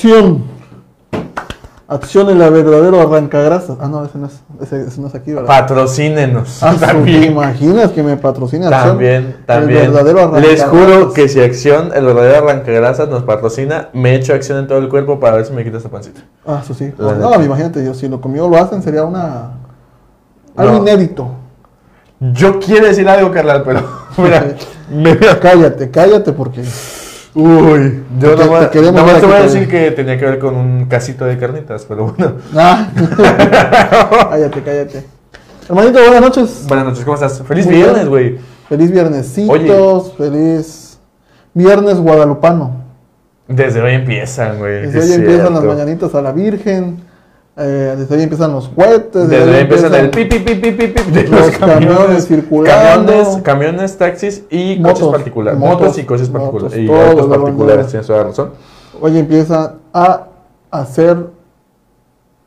Acción. Acción en la verdadero arrancagrasas. Ah, no, ese no es, ese, ese no es aquí, ¿verdad? Patrocínenos. Ah, ¿Te también. imaginas que me patrocina Acción? También, también. El verdadero Les juro que si Acción, el verdadero arrancagrasas, nos patrocina, me echo acción en todo el cuerpo para ver si me quita esta pancita. Ah, eso sí. La no, imagínate, yo, si lo conmigo lo hacen sería una... Algo No. inédito. Yo quiero decir algo, carnal, pero mira, me Cállate, cállate porque... Uy, yo Te- nomás, te nomás te voy a decir que tenía que ver con un casito de carnitas, pero bueno. Ah. cállate, cállate. Hermanito, buenas noches. Buenas noches, ¿cómo estás? Feliz Muy viernes, güey. Feliz viernesitos, feliz viernes guadalupano. Desde hoy empiezan, güey. Desde es hoy empiezan las mañanitas a la Virgen, eh, desde hoy empiezan los cohetes, Desde hoy empiezan el pi, pi, pi, pi, pi, pi de los camiones circulando. Camiones, camiones, taxis y Motos, coches particulares. motos, Motos y coches particulares. Y autos la particulares, tienes toda la razón. Hoy empiezan a hacer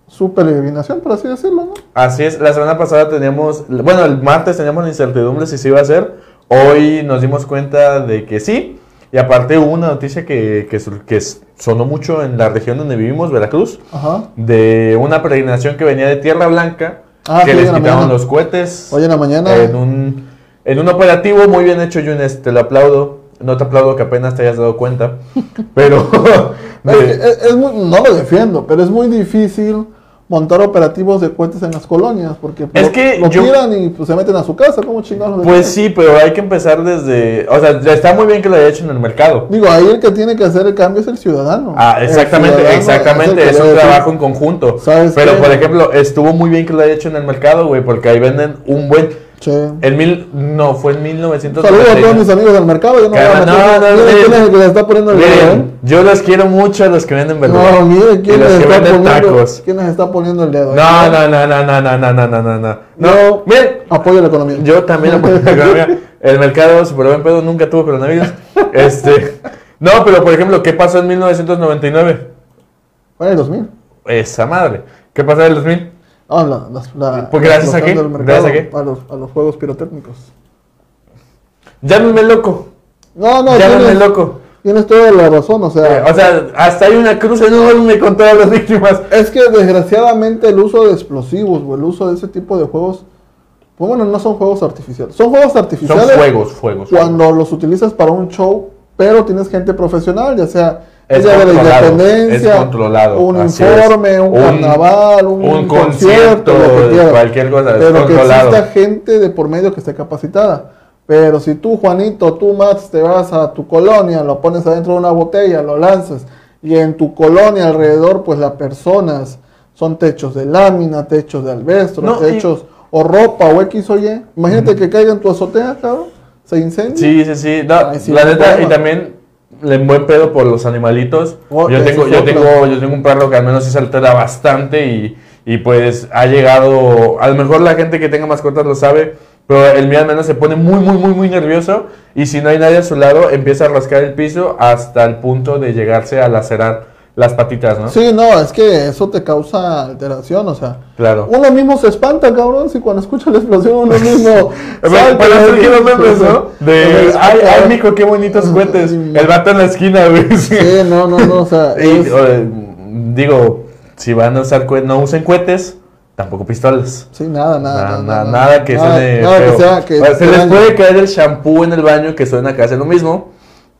su peregrinación, por así decirlo, ¿no? Así es, la semana pasada teníamos, bueno, el martes teníamos la incertidumbre si se iba a hacer. Hoy nos dimos cuenta de que sí. Y aparte hubo una noticia que, que, que sonó mucho en la región donde vivimos, Veracruz, Ajá. de una peregrinación que venía de Tierra Blanca, Ah, que les quitaron los cohetes Hoy en la mañana. en, un, en un operativo muy bien hecho, Yunes, te lo aplaudo. No te aplaudo que apenas te hayas dado cuenta, pero... Es que es- es muy- no lo defiendo, pero es muy difícil montar operativos de cohetes en las colonias, porque Es lo, que lo yo- tiran y pues, se meten a su casa, ¿cómo chingados? Pues sí, pero hay que empezar desde... O sea, está muy bien que lo haya hecho en el mercado. Digo, ahí el que tiene que hacer el cambio es el ciudadano. Ah, exactamente, ciudadano exactamente, es un trabajo en conjunto. ¿Sabes Pero, qué? por ejemplo, estuvo muy bien que lo haya hecho en el mercado, güey, porque ahí venden un buen... "Che". En mil... No, fue en 1990. Saludos a todos mis amigos del mercado. Yo no, voy a meter- no, no, Miren miren. que está poniendo el dedo, ¿eh? Miren, yo los quiero mucho a los que venden verdura. No, mire quién les que está venden poniendo, tacos. quién les está poniendo el dedo. No, ¿eh? no, no, no, no, no, no, no, no, no, no. No, miren, Apoyo la economía. yo también apoyo la economía. El mercado super buen pedo nunca tuvo coronavirus. Este, no, pero por ejemplo, ¿qué pasó en 1999? Fue en el 2000. Esa madre. ¿Qué pasó en el 2000? Ah, la, las- la- Pues gracias la a qué, mercado, gracias a qué. los, a los juegos pirotécnicos. Llámenme loco. No, no, Llámenme tienes, loco. tienes toda la razón, o sea, Eh, o sea, hasta hay una cruz enorme con todas las víctimas. es que desgraciadamente el uso de explosivos o el uso de ese tipo de juegos, pues bueno, no son juegos artificiales. Son juegos Son artificiales fuegos, fuegos. cuando los utilizas para un show, pero tienes gente profesional, ya sea Es de la independencia, es controlado, un informe, es. un, Un- carnaval, un, un concierto, concierto, lo que quieras. cualquier cosa, es pero que exista gente de por medio que esté capacitada. Pero si tú, Juanito, tú, Max, te vas a tu colonia, lo pones adentro de una botella, lo lanzas, y en tu colonia alrededor, pues las personas son techos de lámina, techos de alvestro, No, y- techos o ropa o X o Y. Imagínate que caiga en tu azotea, cabrón, se incendia. Sí, sí, sí. No, Ay, sí, la neta, y también le buen pedo por los animalitos. Oh, yo tengo, yo tengo, yo tengo un perro que al menos sí se altera bastante y, y pues ha llegado. A lo mejor la gente que tenga mascotas lo sabe, pero el mío al menos se pone muy, muy, muy, muy nervioso. Y si no hay nadie a su lado, empieza a rascar el piso hasta el punto de llegarse a lacerar las patitas, ¿no? Sí, no, es que eso te causa alteración, o sea. Claro. Uno mismo se espanta, cabrón, si cuando escucha la explosión uno mismo. Para hacer que los memes, ¿no? De, ay, ay, mijo, qué bonitos cohetes. El vato en la esquina, güey. Sí, no, no, no, o sea. Y, digo, si van a usar cohetes, no usen cohetes, tampoco pistolas. sí, nada, nada. Nada, nada, nada, nada que suene nada feo. que sea que O sea, se les puede caer el shampoo en el baño que suena casi lo mismo,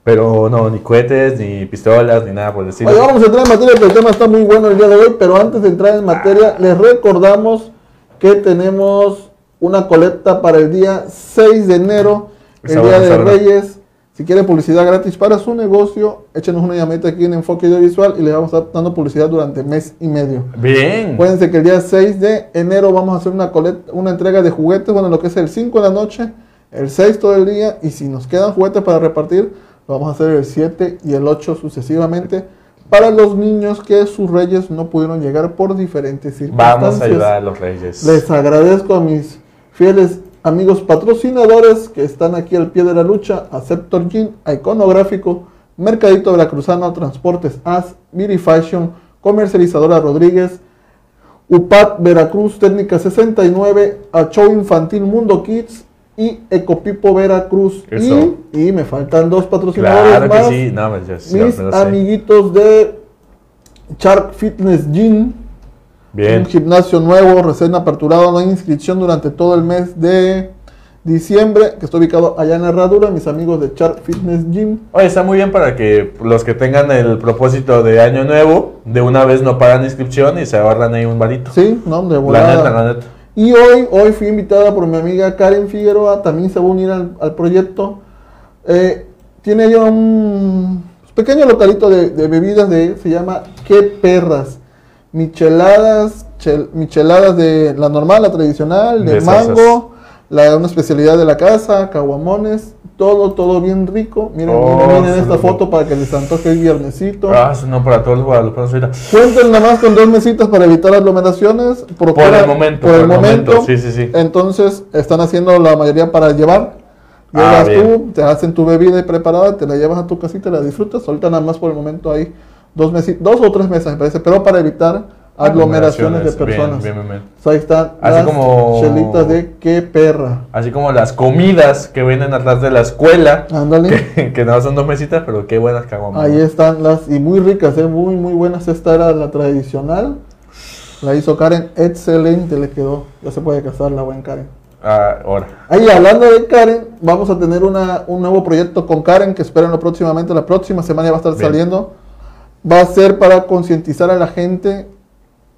pero no, ni cohetes, ni pistolas, ni nada por decirlo. Oye, vamos a entrar en materia, pero el tema está muy bueno el día de hoy, pero antes de entrar en materia, les recordamos que tenemos una colecta para el día 6 de enero, el Está Día de. Reyes. Si quieren publicidad gratis para su negocio, échenos una llamadita aquí en Enfoque Audiovisual y les vamos a estar dando publicidad durante mes y medio. Bien. Acuérdense que el día 6 de enero vamos a hacer una, colecta, una entrega de juguetes, bueno, lo que es el 5 de la noche, el 6 todo el día, y si nos quedan juguetes para repartir, vamos a hacer el 7 y el 8 sucesivamente, para los niños que sus reyes no pudieron llegar por diferentes circunstancias. Vamos a ayudar a los reyes. Les agradezco a mis fieles amigos patrocinadores que están aquí al pie de la lucha, a Septor Gin, a Iconográfico, Mercadito Veracruzano, Transportes AS, Beauty Fashion, Comercializadora Rodríguez, UPAT Veracruz Técnica 69, a Show Infantil Mundo Kids y Ecopipo Veracruz. Eso. Y, y me faltan dos patrocinadores Claro más que sí. No, pues yo sí, mis amiguitos de Shark Fitness Gym, Bien. un gimnasio nuevo, recién aperturado, no hay inscripción durante todo el mes de diciembre, que está ubicado allá en Herradura, mis amigos de Shark Fitness Gym. Oye, está muy bien para que los que tengan el propósito de año nuevo, de una vez no pagan inscripción y se ahorran ahí un varito. Sí, no, de La volada. neta, la neta. Y hoy, hoy fui invitada por mi amiga Karen Figueroa, también se va a unir al, al proyecto. Eh, tiene ella un pequeño localito de, de bebidas de, se llama Qué Perras. Micheladas, chel- micheladas de la normal, la tradicional, de mango, la, una especialidad de la casa, caguamones, todo, todo bien rico. Miren, Oh, miren, esta foto para que les antoje el viernesito. Ah, no para todos los guadalupanos ahorita. Cuenten nada más con dos mesitas para evitar aglomeraciones. Procura- el momento, Por el momento. Sí, sí, sí. Entonces, están haciendo la mayoría para llevar. Ah, Llegas bien. tú, te hacen tu bebida y preparada, te la llevas a tu casita, la disfrutas. Ahorita nada más por el momento hay dos, mesi- dos o tres mesas, me parece, pero para evitar aglomeraciones de personas. bien, bien, bien. O sea, ahí están Así las como- chelitas de qué perra. Así como las comidas que vienen atrás de la escuela, Ándale. que, que no son dos mesitas, pero qué buenas caguamas. Ahí están las, y muy ricas, ¿eh? muy, muy buenas. Esta era la tradicional. La hizo Karen, excelente le quedó. Ya se puede casar la buena Karen. Ah, ahora. Ahí hablando de Karen, vamos a tener una, un nuevo proyecto con Karen que espérenlo próximamente. La próxima semana ya va a estar saliendo. Va a ser para concientizar a la gente.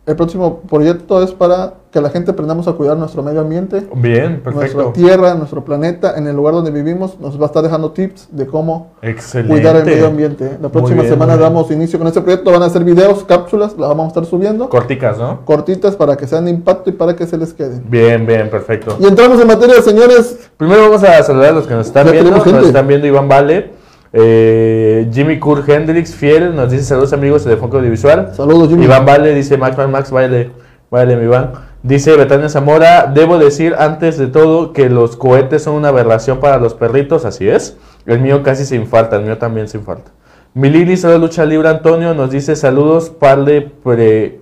El próximo proyecto es para que la gente aprendamos a cuidar nuestro medio ambiente, Bien, nuestra perfecto. tierra, nuestro planeta, en el lugar donde vivimos. Nos va a estar dejando tips de cómo Excelente. cuidar el medio ambiente. La próxima bien, semana damos inicio con este proyecto. Van a ser videos, cápsulas, las vamos a estar subiendo. Corticas, ¿no? Cortitas para que sean de impacto y para que se les queden. Bien, bien, perfecto. Y entramos en materia, señores. Primero vamos a saludar a los que nos están Ya viendo. Nos están viendo Iván Vale, eh, Jimmy Kurt Hendrix, fiel, nos dice saludos amigos de Foco Audiovisual. Saludos, Jimmy. Iván Vale dice Max, Max, Max, vale, vale, mi Iván. Dice Betania Zamora, debo decir antes de todo que los cohetes son una aberración para los perritos, así es. El mío casi se infarta, el mío también se infarta. Milili, solo lucha libre Antonio, nos dice saludos, par de pre...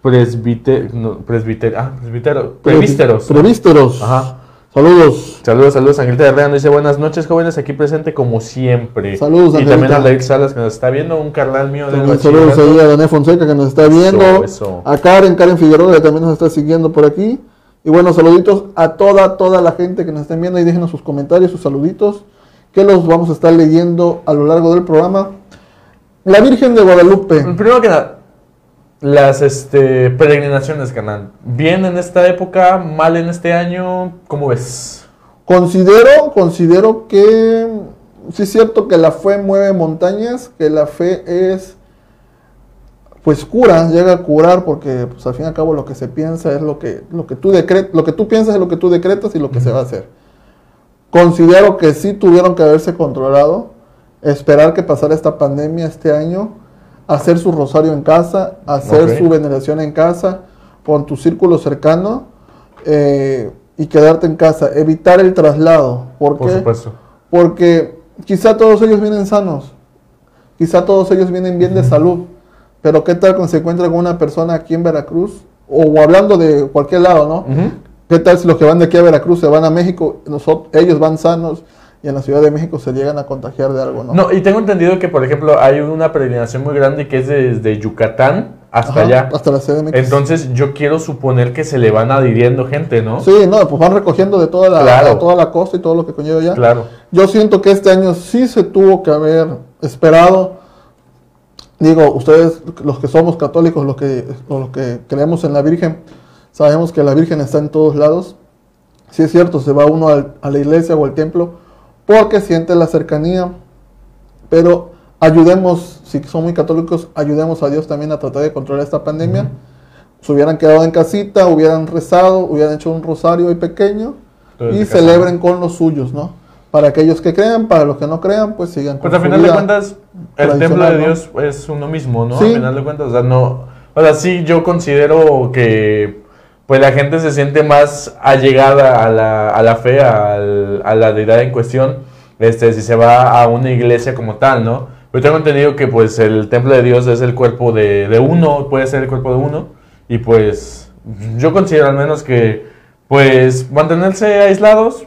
Presbiter, no, presbiter, ah, presbitero, prevísteros. Prevísteros. Ajá. Saludos. Saludos, saludos, Angelita Herrera nos dice buenas noches, jóvenes, aquí presente como siempre. Saludos, Y también Angelita. a David Salas que nos está viendo, un carnal mío También saludos ahí a Dané Fonseca que nos está viendo. Eso, eso. A Karen, Karen Figueroa que también nos está siguiendo por aquí. Y bueno, saluditos a toda, toda la gente que nos estén viendo y déjenos sus comentarios, sus saluditos, que los vamos a estar leyendo a lo largo del programa. La Virgen de Guadalupe. Primero que nada, las este, peregrinaciones, canal. ¿Bien en esta época? ¿Mal en este año? ¿Cómo ves? Considero, considero que sí es cierto que la fe mueve montañas, que la fe es, pues cura, llega a curar, porque pues al fin y al cabo lo que se piensa es lo que, lo que tú decret, lo que tú piensas es lo que tú decretas y lo que se va a hacer. Considero que sí tuvieron que haberse controlado, esperar que pasara esta pandemia este año, hacer su rosario en casa, hacer su veneración en casa, con tu círculo cercano eh, y quedarte en casa, evitar el traslado. ¿Por, Por qué? supuesto. Porque quizá todos ellos vienen sanos, quizá todos ellos vienen bien de salud, pero ¿qué tal cuando se encuentra con una persona aquí en Veracruz? O hablando de cualquier lado, ¿no? ¿Qué tal si los que van de aquí a Veracruz se van a México, nosotros, ellos van sanos y en la Ciudad de México se llegan a contagiar de algo, ¿no? No, y tengo entendido que, por ejemplo, hay una peregrinación muy grande que es desde Yucatán hasta Ajá, allá. Hasta la CDMX. Entonces, yo quiero suponer que se le van adhiriendo gente, ¿no? Sí, no, pues van recogiendo de toda la, Claro. toda la costa y todo lo que conlleva ya. Claro. Yo siento que este año sí se tuvo que haber esperado. Digo, ustedes, los que somos católicos, los que, los que creemos en la Virgen, sabemos que la Virgen está en todos lados. Sí es cierto, se va uno al- a la iglesia o al templo porque siente la cercanía, pero ayudemos, si son muy católicos, ayudemos a Dios también a tratar de controlar esta pandemia. Se hubieran quedado en casita, hubieran rezado, hubieran hecho un rosario pequeño y celebren con los suyos, ¿no? Para aquellos que crean, para los que no crean, pues sigan Pues con al su final de cuentas, el templo de ¿no? Dios es uno mismo, ¿no? Sí. Al final de cuentas, o sea, no. O sea, sí, yo considero que pues la gente se siente más allegada a la, a la fe, a la deidad en cuestión, este, si se va a una iglesia como tal, ¿no? Yo tengo entendido que pues el templo de Dios es el cuerpo de, de uno, puede ser el cuerpo de uno, y pues yo considero al menos que pues mantenerse aislados,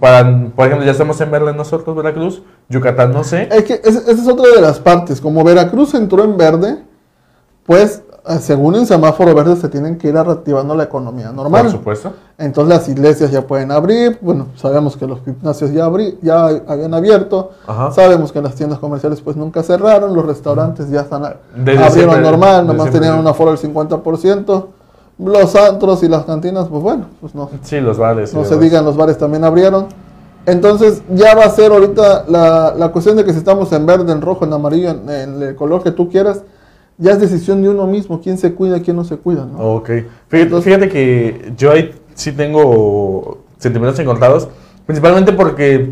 Para, por ejemplo, ya estamos en verde nosotros, Veracruz, Yucatán no sé. Es que esa es otra de las partes. Como Veracruz entró en verde, pues según el semáforo verde se tienen que ir reactivando la economía normal. Por supuesto. Entonces las iglesias ya pueden abrir, bueno, sabemos que los gimnasios ya, abrí, ya habían abierto, Ajá. sabemos que las tiendas comerciales pues nunca cerraron, los restaurantes ya están Desde abrieron siempre, normal, nomás tenían un aforo del 50%, los antros y las cantinas pues bueno, pues no, Sí, los bares. no se demás. digan, los bares también abrieron. Entonces ya va a ser ahorita la, la cuestión de que si estamos en verde, en rojo, en amarillo, en, en el color que tú quieras, ya es decisión de uno mismo, quién se cuida, quién no se cuida, ¿no? Ok. Fíjate, fíjate que yo ahí sí tengo sentimientos encontrados, principalmente porque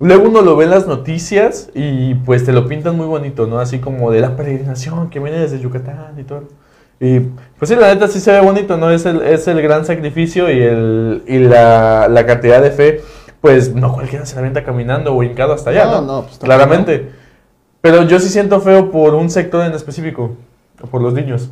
luego uno lo ve en las noticias y pues te lo pintan muy bonito, ¿no? Así como de la peregrinación que viene desde Yucatán y todo. Y pues sí, la neta sí se ve bonito, ¿no? Es el, es el gran sacrificio y, el, y la, la cantidad de fe, pues no cualquiera se la avienta caminando o hincado hasta allá, No, ¿no? no, pues, Claramente. Pero yo sí siento feo por un sector en específico, por los niños.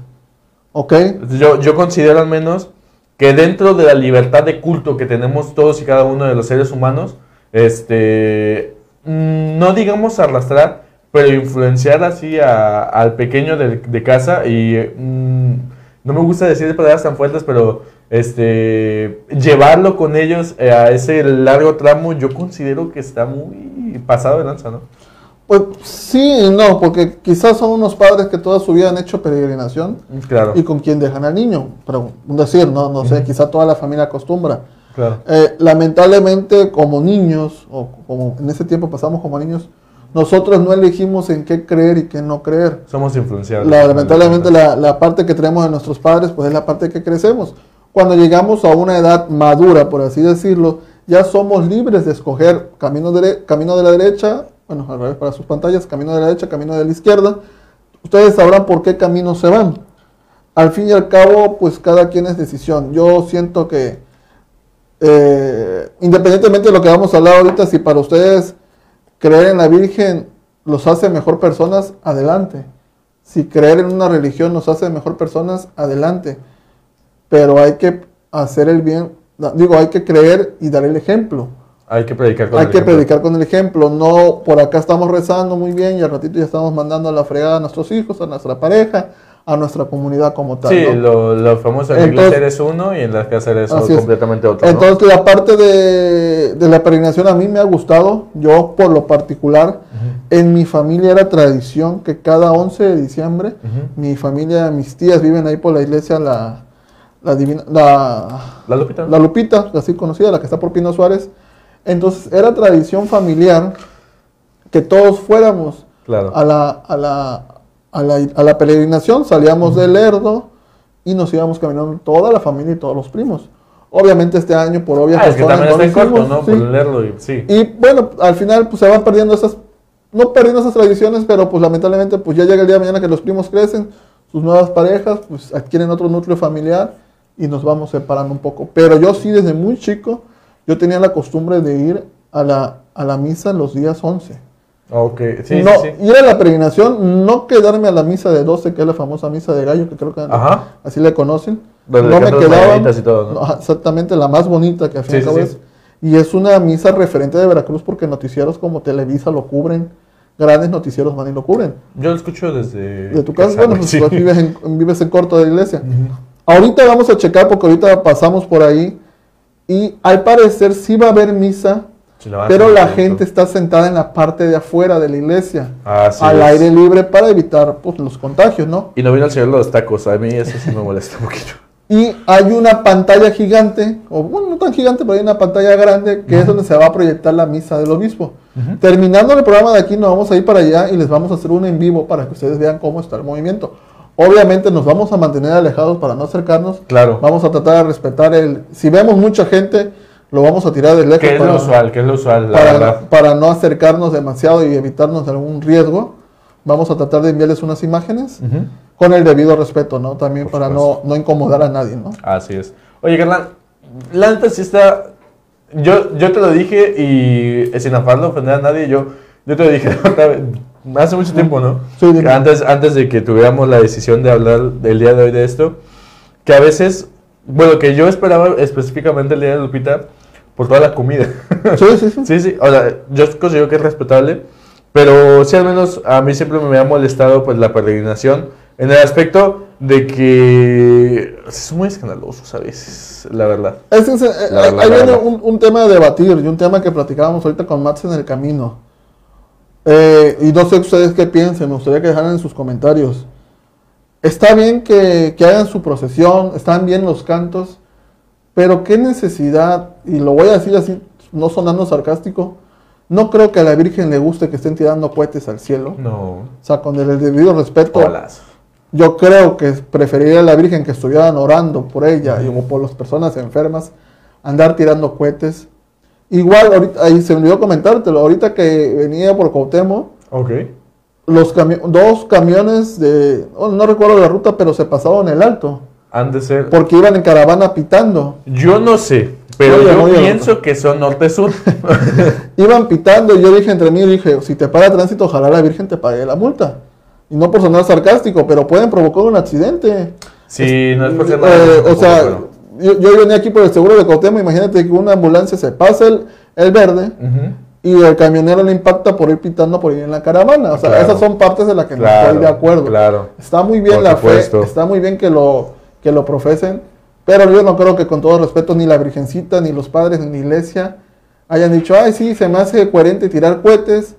Ok, Yo, yo considero al menos que dentro de la libertad de culto que tenemos todos y cada uno de los seres humanos, este, mm, no digamos arrastrar, pero influenciar así a- al pequeño de, de casa y mm, no me gusta decir palabras tan fuertes, pero este, llevarlo con ellos eh, a ese largo tramo, yo considero que está muy pasado de lanza, ¿no? Pues sí y no, porque quizás son unos padres que toda su vida han hecho peregrinación Claro, y con quién dejan al niño, pero decir, no, no sé, quizá toda la familia acostumbra. claro. Eh, lamentablemente como niños, o como en ese tiempo pasamos como niños, nosotros no elegimos en qué creer y qué no creer. Somos influenciables. La- lamentablemente la, la parte que tenemos de nuestros padres, pues es la parte que crecemos. Cuando llegamos a una edad madura, por así decirlo, ya somos libres de escoger camino, dere- camino de la derecha, bueno, al revés para sus pantallas, camino de la derecha, camino de la izquierda. Ustedes sabrán por qué camino se van. Al fin y al cabo, pues cada quien es decisión. Yo siento que, eh, independientemente de lo que vamos a hablar ahorita, si para ustedes creer en la Virgen los hace mejor personas, adelante. Si creer en una religión nos hace mejor personas, adelante. Pero hay que hacer el bien, digo, hay que creer y dar el ejemplo. Hay que predicar con Hay el que ejemplo. predicar con el ejemplo, no por acá estamos rezando muy bien y al ratito ya estamos mandando a la fregada a nuestros hijos, a nuestra pareja, a nuestra comunidad como tal. Sí, ¿no? lo, lo famoso en la iglesia eres uno y en la casa eres completamente otro. ¿no? Entonces la parte de, de la peregrinación a mí me ha gustado, yo por lo particular, en mi familia era tradición que cada 11 de diciembre, mi familia, mis tías viven ahí por la iglesia, la, la, divina, la, La Lupita. la Lupita, así conocida, la que está por Pino Suárez. Entonces era tradición familiar que todos fuéramos Claro. a la, a la, a la, a la peregrinación, salíamos del Lerdo y nos íbamos caminando toda la familia y todos los primos. Obviamente este año por obvias Ah, es que también está en corto, ¿no? hicimos, Por sí. leerlo y sí. Y bueno, al final pues se van perdiendo esas, no perdiendo esas tradiciones, pero pues lamentablemente pues ya llega el día de mañana que los primos crecen, sus nuevas parejas pues adquieren otro núcleo familiar y nos vamos separando un poco. Pero yo sí desde muy chico, yo tenía la costumbre de ir a la, a la misa los días 11. Ok, sí, no, sí, sí. ir a la peregrinación, no quedarme a la misa de 12, que es la famosa misa de gallo, que creo que Ajá. así le conocen. Donde no me quedaba. ¿no? no, exactamente, la más bonita que al fin Sí, cabo es. Y es una misa referente de Veracruz porque noticieros como Televisa lo cubren, grandes noticieros van y lo cubren. Yo lo escucho desde. De tu casa, bueno, pues vives en, vives en corto de la iglesia. Ahorita vamos a checar porque ahorita pasamos por ahí y al parecer sí va a haber misa, Sí, la pero la gente está sentada en la parte de afuera de la iglesia, Así al es. aire libre para evitar pues, los contagios, ¿no? Y no vino el señor de los tacos. A mí eso sí me molesta un poquito. Y hay una pantalla gigante, o bueno, no tan gigante, pero hay una pantalla grande que es donde se va a proyectar la misa del obispo. Terminando el programa de aquí, nos vamos a ir para allá y les vamos a hacer un en vivo para que ustedes vean cómo está el movimiento. Obviamente nos vamos a mantener alejados para no acercarnos. Claro. Vamos a tratar de respetar el... Si vemos mucha gente, lo vamos a tirar de lejos Que es para, lo usual, que es lo usual, la para, verdad. para no acercarnos demasiado y evitarnos algún riesgo. Vamos a tratar de enviarles unas imágenes con el debido respeto, ¿no? También Por para no, no incomodar a nadie, ¿no? Así es. Oye, Carlán, la neta sí está. Yo, yo te lo dije y eh, sin afán de ofender a nadie, yo, yo te lo dije otra vez, hace mucho tiempo, ¿no? Sí, antes, antes de que tuviéramos la decisión de hablar del día de hoy de esto, que a veces, bueno, que yo esperaba específicamente el día de Lupita, por toda la comida. Sí, sí, sí. Sí, sí, o sea, yo considero que es respetable, pero sí al menos a mí siempre me ha molestado pues la peregrinación en el aspecto de que son muy escandalosos a veces, la verdad. Es que se- eh, La ahí la viene un, un tema a debatir y un tema que platicábamos ahorita con Max en el camino. Eh, y no sé ustedes qué piensen, me gustaría que dejaran en sus comentarios. Está bien que, que hagan su procesión, están bien los cantos, pero qué necesidad, y lo voy a decir así, no sonando sarcástico, no creo que a la Virgen le guste que estén tirando cohetes al cielo. No. O sea, con el debido respeto, Holas. yo creo que preferiría a la Virgen que estuvieran orando por ella y o por las personas enfermas, andar tirando cohetes. Igual, ahorita, ahí se me olvidó comentártelo, ahorita que venía por Cuauhtémoc, Ok. los cami- dos camiones de, oh, no recuerdo la ruta, pero se pasaron el alto, Han de ser. porque iban en caravana pitando. Yo no sé, pero Oye, yo oye, pienso que son norte-sur. Iban pitando y yo dije entre mí, dije, si te para tránsito, ojalá la Virgen te pague la multa. Y no por sonar sarcástico, pero pueden provocar un accidente. sí, no es por ser Eh, o sea, pero- yo, yo venía aquí por el seguro de Cuauhtémoc, imagínate que una ambulancia se pasa el, el verde Ujú. y el camionero le impacta por ir pitando por ir en la caravana. O sea, Claro. esas son partes de las que no estoy de acuerdo. claro. Está muy bien Por la supuesto. fe, está muy bien que lo, que lo profesen, pero yo no creo que con todo respeto ni la Virgencita, ni los padres, ni la iglesia hayan dicho, ay, sí, se me hace coherente tirar cohetes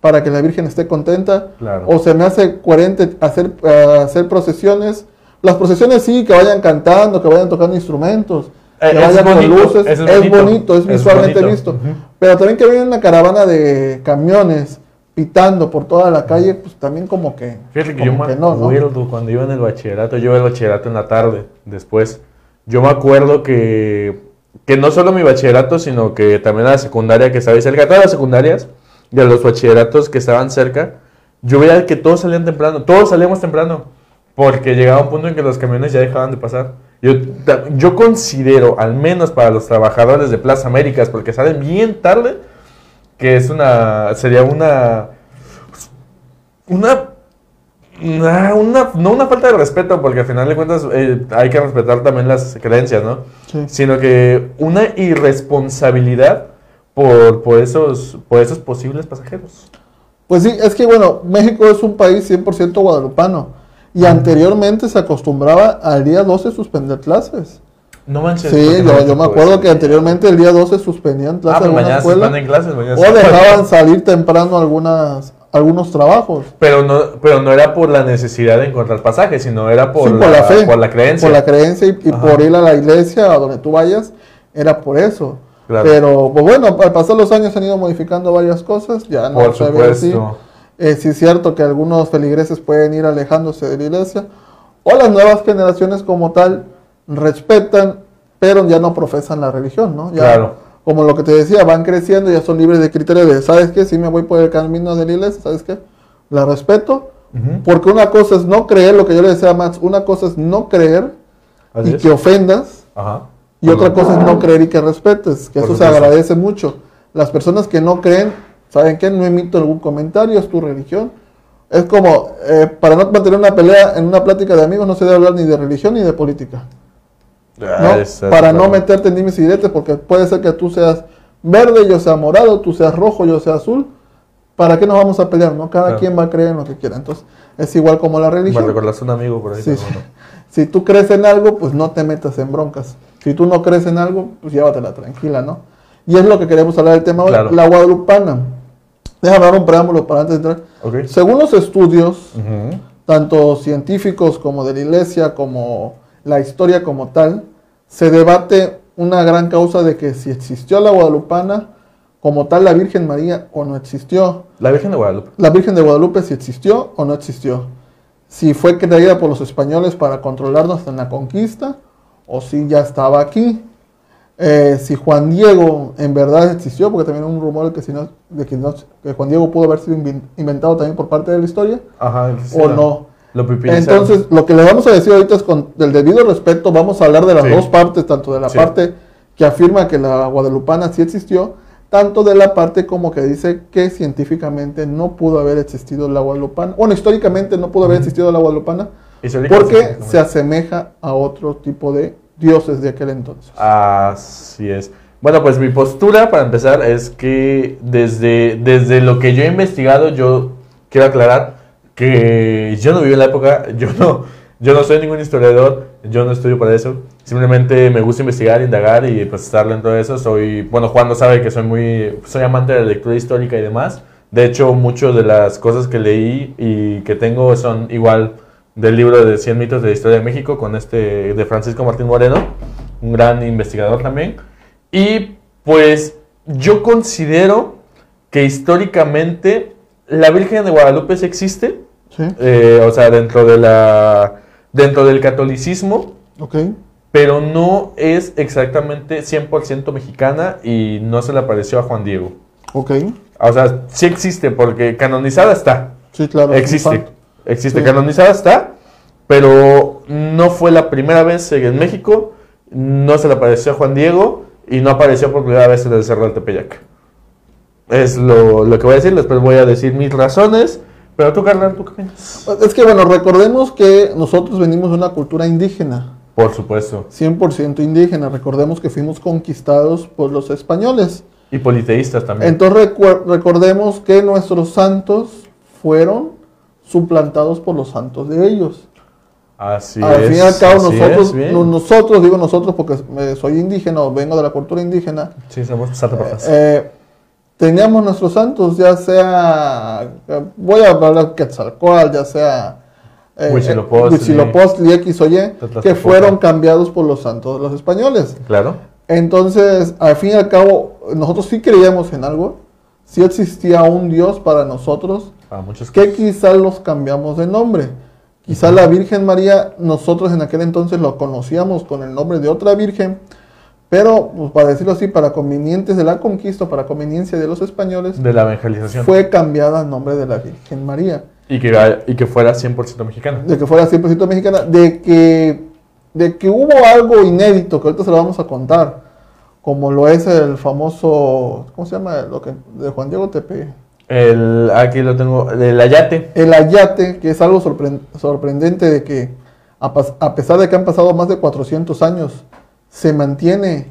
para que la Virgen esté contenta, Claro. o se me hace coherente hacer, eh, hacer procesiones. Las procesiones sí, que vayan cantando, que vayan tocando instrumentos, Eh, que vayan con bonito, luces, eso es, es bonito, es visualmente bonito. visto. Pero también que viene una caravana de camiones pitando por toda la calle, pues también como que, Fíjate que yo me que no, ¿no? acuerdo cuando iba en el bachillerato, yo iba al bachillerato en la tarde, después. Yo me acuerdo que, que no solo mi bachillerato, sino que también la secundaria que estaba ahí cerca, todas las secundarias y a los bachilleratos que estaban cerca, yo veía que todos salían temprano, todos salíamos temprano, porque llegaba un punto en que los camiones ya dejaban de pasar. Yo, yo considero, al menos para los trabajadores de Plaza Américas, porque salen bien tarde, que es una, sería una, una una, una- no una falta de respeto, porque al final de cuentas eh, hay que respetar también las creencias, ¿no? Sí. Sino que una irresponsabilidad por, por, esos, por esos posibles pasajeros. Pues sí, es que bueno, México es un país 100% guadalupano. Y anteriormente se acostumbraba al día 12 suspender clases. No manches. Sí, yo, me acuerdo que anteriormente el día 12 suspendían Ah, clases en alguna mañana escuela. clases. mañana O dejaban salir temprano algunas, algunos trabajos. Pero no, pero no era por la necesidad de encontrar pasajes, sino era por, Sí, por la fe. por la creencia. Por la creencia y, por ir a la iglesia, a donde tú vayas, era por eso. Claro. Pero, pues bueno, al pasar los años han ido modificando varias cosas, ya no por se ve así. Eh, sí es cierto que algunos feligreses pueden ir alejándose de la iglesia, o las nuevas generaciones como tal respetan, pero ya no profesan la religión, ¿no? Ya, Claro. Como lo que te decía, van creciendo, ya son libres de criterio de, ¿sabes qué? Si me voy por el camino de la iglesia, ¿sabes qué? La respeto, porque una cosa es no creer, lo que yo le decía a Max, una cosa es no creer Así y es. que ofendas, Ajá. y otra cosa es no creer y que respetes, que Por eso se agradece mucho. Las personas que no creen, ¿saben qué? No emito algún comentario, es tu religión. Es como, eh, para no mantener una pelea en una plática de amigos, no se debe hablar ni de religión ni de política. Ah, ¿no? Para no meterte en dimes y diretes, porque puede ser que tú seas verde, yo sea morado, tú seas rojo, yo sea azul. ¿Para qué nos vamos a pelear? no Cada quien va a creer en lo que quiera. Entonces, es igual como la Me religión. recordaste un amigo por ahí. Sí, sí. Si tú crees en algo, pues no te metas en broncas. Si tú no crees en algo, pues llévatela tranquila, ¿no? Y es lo que queremos hablar del tema hoy, Claro. la guadalupana. Déjame dar un preámbulo para antes de entrar. Según los estudios, tanto científicos como de la iglesia, como la historia como tal, se debate una gran causa de que si existió la guadalupana, como tal la Virgen María o no existió. La Virgen de Guadalupe. La Virgen de Guadalupe si existió o no existió. Si fue creída por los españoles para controlarnos en la conquista o si ya estaba aquí. Eh, si Juan Diego en verdad existió, porque también hay un rumor de que, si no, de que, no- que Juan Diego pudo haber sido inventado también por parte de la historia Ajá. o no. Lo. Entonces, lo que le vamos a decir ahorita es con el debido respeto, vamos a hablar de las Sí. dos partes, tanto de la Sí. parte que afirma que la guadalupana sí existió, tanto de la parte como que dice que científicamente no pudo haber existido la guadalupana. Bueno, históricamente no pudo haber existido la guadalupana porque se asemeja a otro tipo de dioses de aquel entonces. Así es. Bueno, pues mi postura para empezar es que desde, desde lo que yo he investigado, yo quiero aclarar que yo no viví en la época, yo no, yo no soy ningún historiador, yo no estudio para eso. Simplemente me gusta investigar, indagar y pues estar dentro de eso. Soy, bueno, Juan no sabe que soy muy, soy amante de la lectura histórica y demás. De hecho, muchas de las cosas que leí y que tengo son igual del libro de 100 mitos de la historia de México con este de Francisco Martín Moreno, un gran investigador también. Y pues yo considero que históricamente la Virgen de Guadalupe sí existe. Sí. Eh, o sea, dentro de la dentro del catolicismo, Ok. pero no es exactamente 100% mexicana y no se le apareció a Juan Diego. Ok. O sea, sí existe porque canonizada está. Sí, claro. Existe. Existe, canonizada está, pero no fue la primera vez en México, no se le apareció a Juan Diego y no apareció por primera vez en el Cerro del Tepeyac. Es lo, lo que voy a decir, después voy a decir mis razones, pero tú, Carla, ¿tú qué opinas? Es que, bueno, recordemos que nosotros venimos de una cultura indígena. Por supuesto. 100% indígena. Recordemos que fuimos conquistados por los españoles. Y politeístas también. Entonces recordemos que nuestros santos fueron suplantados por los santos de ellos. así al fin y al cabo, nosotros, es, nosotros, digo nosotros porque eh, soy indígena o vengo de la cultura indígena, Sí, somos sátrapas. eh, teníamos nuestros santos, ya sea, eh, voy a hablar de Quetzalcóatl, ya sea eh, Huitzilopochtli. eh, Huitzilopochtli, X o Y, que fueron cambiados por los santos de los españoles. claro. Entonces, al fin y al cabo, nosotros sí creíamos en algo, sí existía un Dios para nosotros, muchos que quizás los cambiamos de nombre. Quizá la Virgen María, nosotros en aquel entonces lo conocíamos con el nombre de otra Virgen, pero pues, para decirlo así, para convenientes de la conquista, para conveniencia de los españoles, de la evangelización. fue cambiada el nombre de la Virgen María. Y que, y que fuera 100% mexicana. De que fuera 100% mexicana, de que, de que hubo algo inédito, que ahorita se lo vamos a contar, como lo es el famoso, ¿cómo se llama? Lo que, de Juan Diego Tepe. El, aquí lo tengo, el ayate. El ayate, que es algo sorpren- sorprendente de que a, a pesar de que han pasado más de 400 años, se mantiene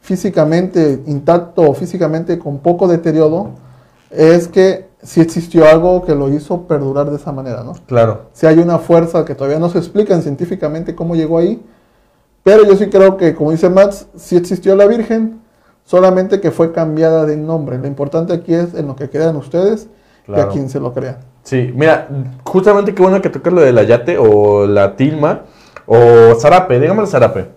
físicamente intacto, físicamente con poco deterioro, es que sí existió algo que lo hizo perdurar de esa manera, ¿no? Claro. Si hay una fuerza que todavía no se explican científicamente cómo llegó ahí, pero yo sí creo que, como dice Max, sí existió la Virgen, solamente que fue cambiada de nombre. Lo importante aquí es en lo que crean ustedes y Claro. a quien se lo crea. Sí, mira, justamente qué bueno que tocas lo del ayate o la tilma o zarape, dígame el zarape.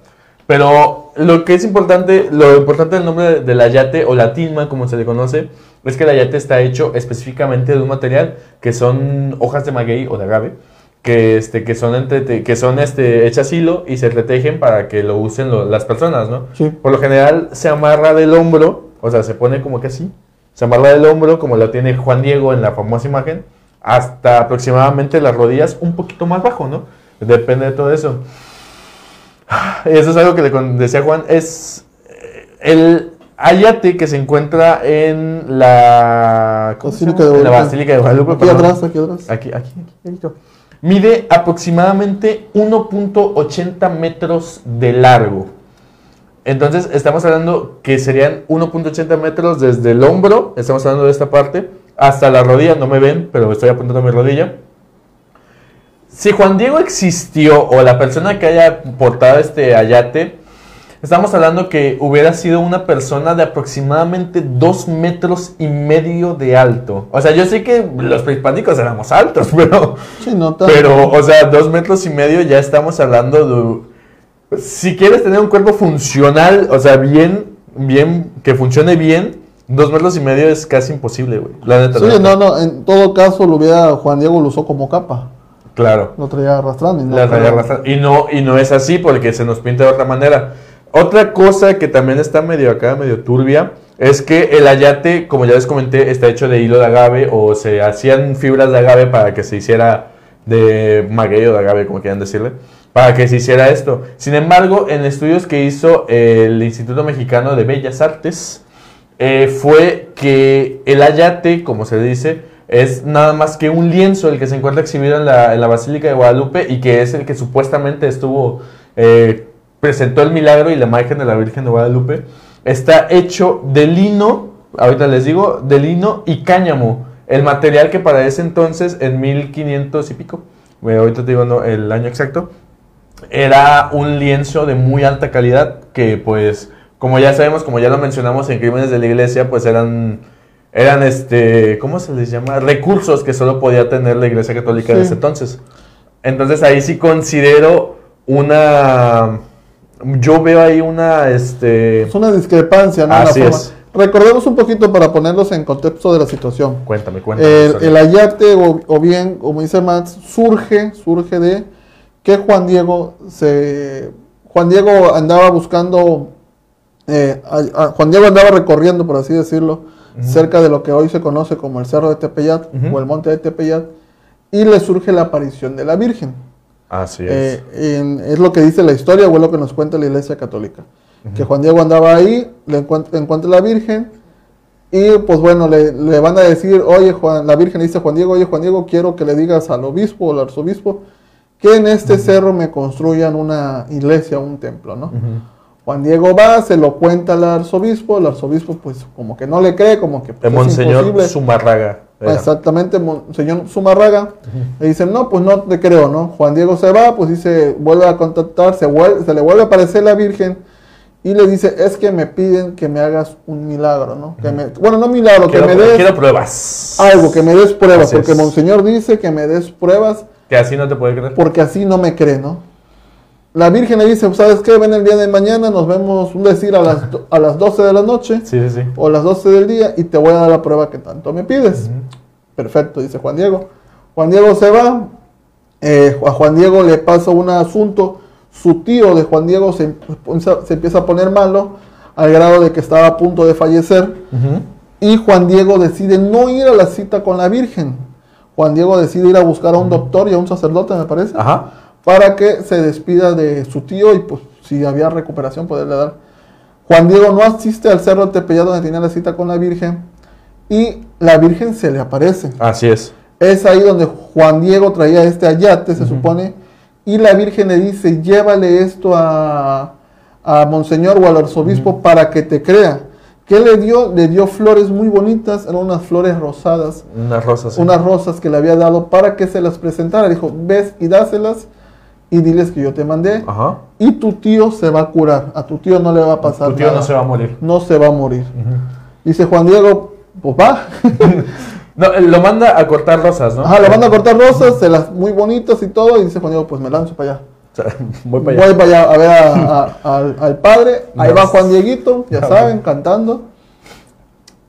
Pero lo que es importante, lo importante del nombre del ayate o la tilma, como se le conoce, es que el ayate está hecho específicamente de un material que son hojas de maguey o de agave, que, este, que son, entre, que son este, hechas hilo y se retejen para que lo usen lo- las personas, ¿no? Sí. Por lo general se amarra del hombro, o sea, se pone como que así. Se amarra del hombro, como lo tiene Juan Diego en la famosa imagen, hasta aproximadamente las rodillas, un poquito más bajo, ¿no? Depende de todo eso. Eso es algo que le decía Juan, es eh, el ayate que se encuentra en la, ¿cómo se Basílica de En la Guadalupe. Basílica de Guadalupe. Aquí atrás, aquí atrás. Aquí, aquí, aquí, aquí. Mide aproximadamente 1.80 metros de largo. Entonces, estamos hablando que serían 1.80 metros desde el hombro, estamos hablando de esta parte, hasta la rodilla. No me ven, pero estoy apuntando a mi rodilla. Si Juan Diego existió, o la persona que haya portado este ayate, estamos hablando que hubiera sido una persona de aproximadamente 2 metros y medio de alto. O sea, yo sé que los prehispánicos éramos altos, pero... Sí, no tan- Pero, o sea, dos metros y medio ya estamos hablando de... Si quieres tener un cuerpo funcional, o sea, bien, bien, que funcione bien, dos metros y medio es casi imposible, güey. La neta. Sí, la neta. no, no, en todo caso lo hubiera, Juan Diego lo usó como capa, Claro. lo traía arrastrando. Y no, La traía arrastrando. Y no, y no es así porque se nos pinta de otra manera. Otra cosa que también está medio acá, medio turbia, es que el ayate, como ya les comenté, está hecho de hilo de agave o se hacían fibras de agave para que se hiciera de maguey o de agave, como quieran decirle, para que se hiciera esto. Sin embargo, en estudios que hizo el Instituto Mexicano de Bellas Artes, eh, fue que el ayate, como se dice, es nada más que un lienzo el que se encuentra exhibido en la, en la Basílica de Guadalupe y que es el que supuestamente estuvo, eh, presentó el milagro y la imagen de la Virgen de Guadalupe. está hecho de lino, ahorita les digo, de lino y cáñamo. El material que para ese entonces, en 1500 y pico, eh, ahorita te digo no, el año exacto, era un lienzo de muy alta calidad que pues, como ya sabemos, como ya lo mencionamos en Crímenes de la Iglesia, pues eran, eran este, ¿cómo se les llama? Recursos que solo podía tener la Iglesia Católica de ese entonces. Entonces ahí sí considero una, yo veo ahí una, este, Es una discrepancia, ¿no? Así es. Recordemos un poquito para ponerlos en contexto de la situación. cuéntame, cuéntame. El, el ayate, o, o bien, como dice Max, surge, surge de que Juan Diego se. Juan Diego andaba buscando. eh, a- a- Juan Diego andaba recorriendo, por así decirlo, cerca de lo que hoy se conoce como el Cerro de Tepeyat o el Monte de Tepeyat, y le surge la aparición de la Virgen. Así es. Eh, en- es lo que dice la historia o es lo que nos cuenta la Iglesia Católica. Que Juan Diego andaba ahí, le encuent- encuentra la Virgen y pues bueno, le, le van a decir, oye Juan, la Virgen dice a Juan Diego, oye Juan Diego, quiero que le digas al obispo o al arzobispo que en este cerro me construyan una iglesia, un templo, ¿no? Juan Diego va, se lo cuenta al arzobispo, el arzobispo pues como que no le cree, como que pues, El es Monseñor imposible. Zumarraga. Era. Exactamente, señor Zumarraga. Le dicen, no, pues no te creo, ¿no? Juan Diego se va, pues dice, vuelve a contactar, se, vuelve, se le vuelve a aparecer la Virgen y le dice, es que me piden que me hagas un milagro, ¿no? Que me, bueno, no milagro, Quiero, que me des quiero pruebas. algo, que me des pruebas, Así porque es. Monseñor dice que me des pruebas Que así no te puede creer. porque así no me cree, ¿no? La Virgen le dice, ¿sabes qué? Ven el día de mañana, nos vemos, un decir, a las, a las 12 de la noche Sí, sí, sí. o a las 12 del día y te voy a dar la prueba que tanto me pides. Perfecto, dice Juan Diego. Juan Diego se va. eh, a Juan Diego le pasa un asunto. Su tío de Juan Diego se, se empieza a poner malo al grado de que estaba a punto de fallecer. Y Juan Diego decide no ir a la cita con la Virgen. Juan Diego decide ir a buscar a un doctor y a un sacerdote, me parece, Ajá. Para que se despida de su tío y pues si había recuperación poderle dar. Juan Diego no asiste al cerro de Tepeyac donde tenía la cita con la Virgen y la Virgen se le aparece. Así es. Es ahí donde Juan Diego traía este ayate, se supone, y la Virgen le dice, llévale esto a, a Monseñor o al arzobispo para que te crea. ¿Qué le dio? Le dio flores muy bonitas, eran unas flores rosadas, Unas rosas. sí. unas rosas que le había dado para que se las presentara. Dijo, ves y dáselas y diles que yo te mandé. Ajá. Y tu tío se va a curar, a tu tío no le va a pasar Tu tío nada. no se va a morir. No se va a morir. Dice Juan Diego, pues va. No, lo manda a cortar rosas, ¿no? Ajá, le van a cortar rosas, se las muy bonitas y todo, y dice Juan Diego, pues me lanzo para allá. O sea, voy para Voy allá. para allá a ver a- a- al, al padre, ahí No. va Juan Dieguito, ya Ah, saben, cantando.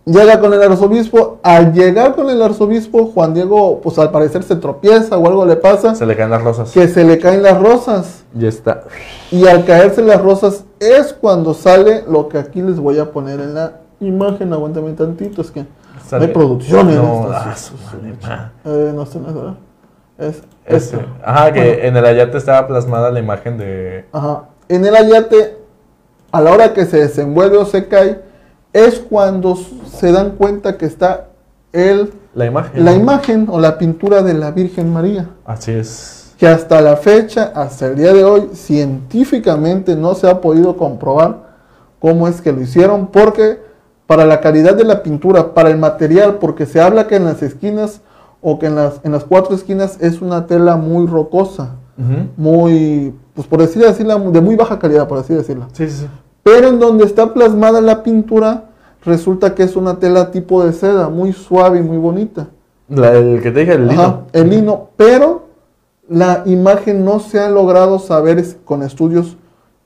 Llega con el arzobispo, al llegar con el arzobispo, Juan Diego, pues al parecer se tropieza o algo le pasa, Se le caen las rosas. que se le caen las rosas. Ya está. Y al caerse las rosas es cuando sale lo que aquí les voy a poner en la imagen, aguántame tantito, es que no Sale- hay producción en No, esto, ah. Eh, no sé, no es verdad. Es Ese. esto. Ajá, que Bueno. en el ayate estaba plasmada la imagen de. Ajá. En el ayate, a la hora que se desenvuelve o se cae, es cuando se dan cuenta que está el, La imagen. la imagen o la pintura de la Virgen María. Así es. Que hasta la fecha, hasta el día de hoy, científicamente no se ha podido comprobar cómo es que lo hicieron, porque para la calidad de la pintura, para el material, porque se habla que en las esquinas o que en las, en las cuatro esquinas es una tela muy rocosa, muy, pues por decir así, de muy baja calidad, por así decirlo. Sí, sí, sí. Pero en donde está plasmada la pintura, resulta que es una tela tipo de seda, muy suave y muy bonita. La- el que te dije, el lino. Ajá, el lino. Pero la imagen no se ha logrado saber con estudios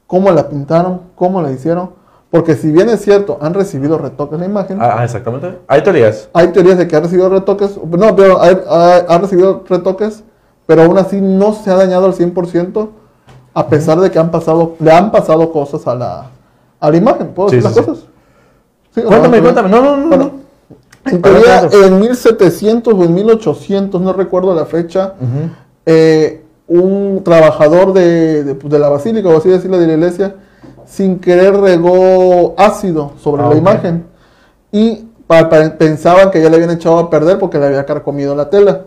cómo la pintaron, cómo la hicieron. Porque si bien es cierto, han recibido retoques la imagen, Ah, ah, exactamente. Hay teorías. hay teorías de que ha recibido retoques, no, pero ha recibido retoques, pero aún así no se ha dañado al 100%, a pesar de que han pasado, le han pasado cosas a la, a la imagen. ¿Puedo Sí, decir sí, las cosas? Cuéntame, no, cuéntame. No, no, no. Bueno, no. en teoría, en 1700 o en 1800, no recuerdo la fecha, eh, un trabajador de, de, pues, de la basílica, o así decirlo, de la iglesia, sin querer regó ácido sobre Ah, la imagen y pa- pa- pensaban que ya le habían echado a perder porque le había carcomido la tela.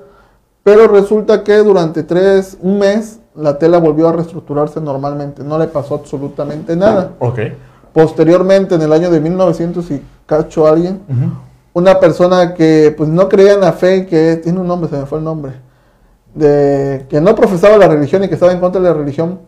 Pero resulta que durante tres, un mes, la tela volvió a reestructurarse normalmente, no le pasó absolutamente nada. Ok. Posteriormente, en el año de 1900 y cacho a alguien, una persona que pues no creía en la fe, que tiene un nombre, se me fue el nombre, de que no profesaba la religión y que estaba en contra de la religión,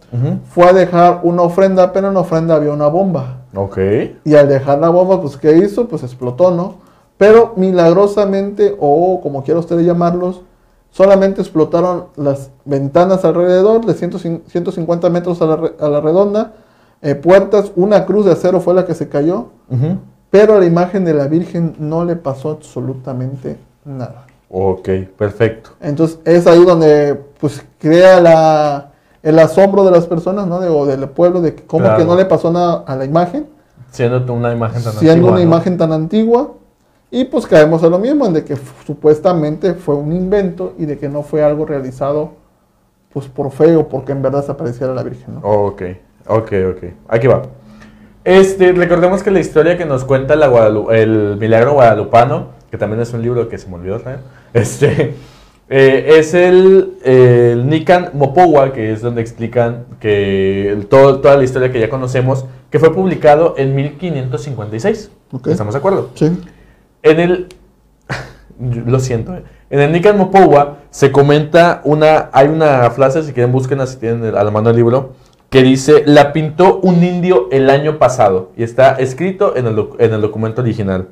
fue a dejar una ofrenda, pero en la ofrenda había una bomba. Ok. Y al dejar la bomba, pues ¿qué hizo? Pues explotó, ¿no? Pero milagrosamente, o como quiera ustedes llamarlos, solamente explotaron las ventanas alrededor de 100 150 metros a la, a la redonda, eh, puertas, una cruz de acero fue la que se cayó, pero a la imagen de la Virgen no le pasó absolutamente nada. Ok, perfecto. Entonces es ahí donde pues crea la, el asombro de las personas, ¿no? De- o del pueblo, de que cómo Claro. que no le pasó nada a la imagen, Siendo una imagen tan siendo antigua, una ¿no? imagen tan antigua. Y pues caemos a lo mismo, en de que supuestamente fue un invento y de que no fue algo realizado pues por fe o porque en verdad se apareciera la Virgen, ¿no? Ok, ok, ok. Aquí va. Este, recordemos que la historia que nos cuenta la Guadalu- el milagro guadalupano, que también es un libro que se me olvidó traer, este, eh, es el, el Nican Mopowa, que es donde explican que el- todo- toda la historia que ya conocemos, que fue publicado en 1556. Ok. ¿Estamos de acuerdo? Sí. En el. Lo siento. eh. En el Nican Mopowa se comenta una. Hay una frase, si quieren, búsquenla si tienen a la mano el libro. Que dice: La pintó un indio el año pasado. Y está escrito en el, en el documento original.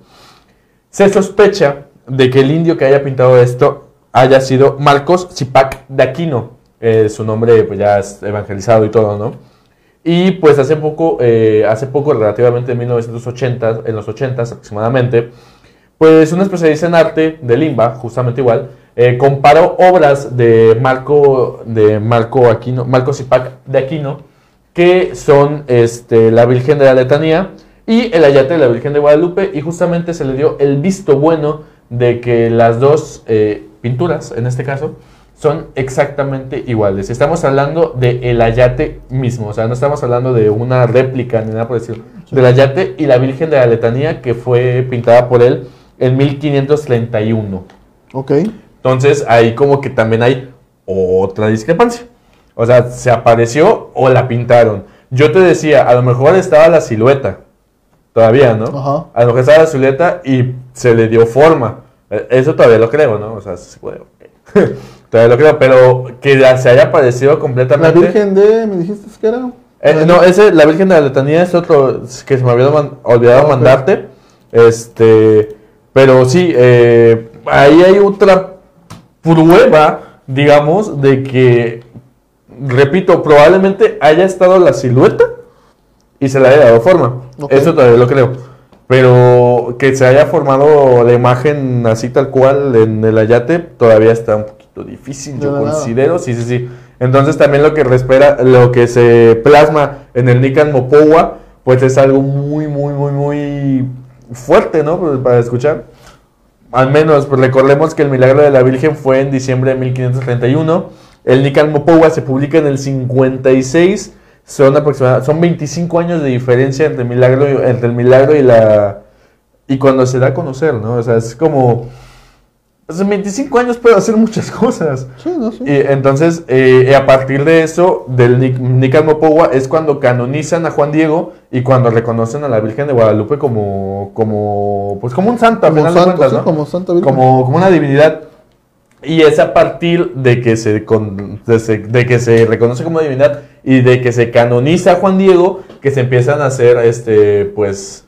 Se sospecha de que el indio que haya pintado esto haya sido Marcos Zipac de Aquino. Eh, su nombre, pues ya es evangelizado y todo, ¿no? Y pues hace poco, eh, hace poco, relativamente en 1980, en los 80 aproximadamente, pues un especialista en arte de Limba, justamente igual, eh, comparó obras de Marco, de Marco Aquino, Marco Zipac de Aquino, que son este, la Virgen de la Letanía y el Ayate de la Virgen de Guadalupe, y justamente se le dio el visto bueno de que las dos eh, pinturas, en este caso, son exactamente iguales. Estamos hablando de el Ayate mismo, o sea, no estamos hablando de una réplica ni nada por decirlo. Del Ayate y la Virgen de la Letanía que fue pintada por él en 1531. Ok. Entonces ahí como que también hay otra discrepancia. O sea, se apareció o la pintaron. Yo te decía, a lo mejor estaba la silueta. Todavía, ¿no? Ajá. A lo mejor estaba la silueta y se le dio forma. Eh, Eso todavía lo creo, ¿no? O sea, se puede. todavía lo creo, pero que la- se haya aparecido La completamente. Virgen de, ¿me dijiste que era? Eh, no, ese, la Virgen de la Letanía es otro que se me había man- olvidado Ah, mandarte. Este, pero sí, eh, ahí hay otra prueba, digamos, de que, repito, probablemente haya estado la silueta y se le haya dado forma. Eso todavía lo creo. Pero que se haya formado la imagen así tal cual en el ayate todavía está un poquito difícil, yo considero. Sí, sí, sí. Entonces también lo que respira, lo que se plasma en el Nican Mopowa, pues es algo muy, muy, muy, muy fuerte, ¿no? Pues, Para escuchar. Al menos, pues recordemos que el milagro de la Virgen fue en diciembre de 1531. El Nican Mopowa se publica en el 56. Son aproximadamente, son 25 años de diferencia entre el milagro, y- entre el milagro y la y cuando se da a conocer, ¿no? O sea, es como en 25 años puedo hacer muchas cosas. Sí, no, sí. Y entonces, eh, a partir de eso, del Nic- Nican Mopowa, es cuando canonizan a Juan Diego y cuando reconocen a la Virgen de Guadalupe como, como, pues como un santo, a como santo, cuentas, sí, ¿no? como Santa Virgen. como, como una divinidad. Y es a partir de que, se, con- de, que se reconoce como divinidad y de que se canoniza a Juan Diego que se empiezan a hacer, este, pues,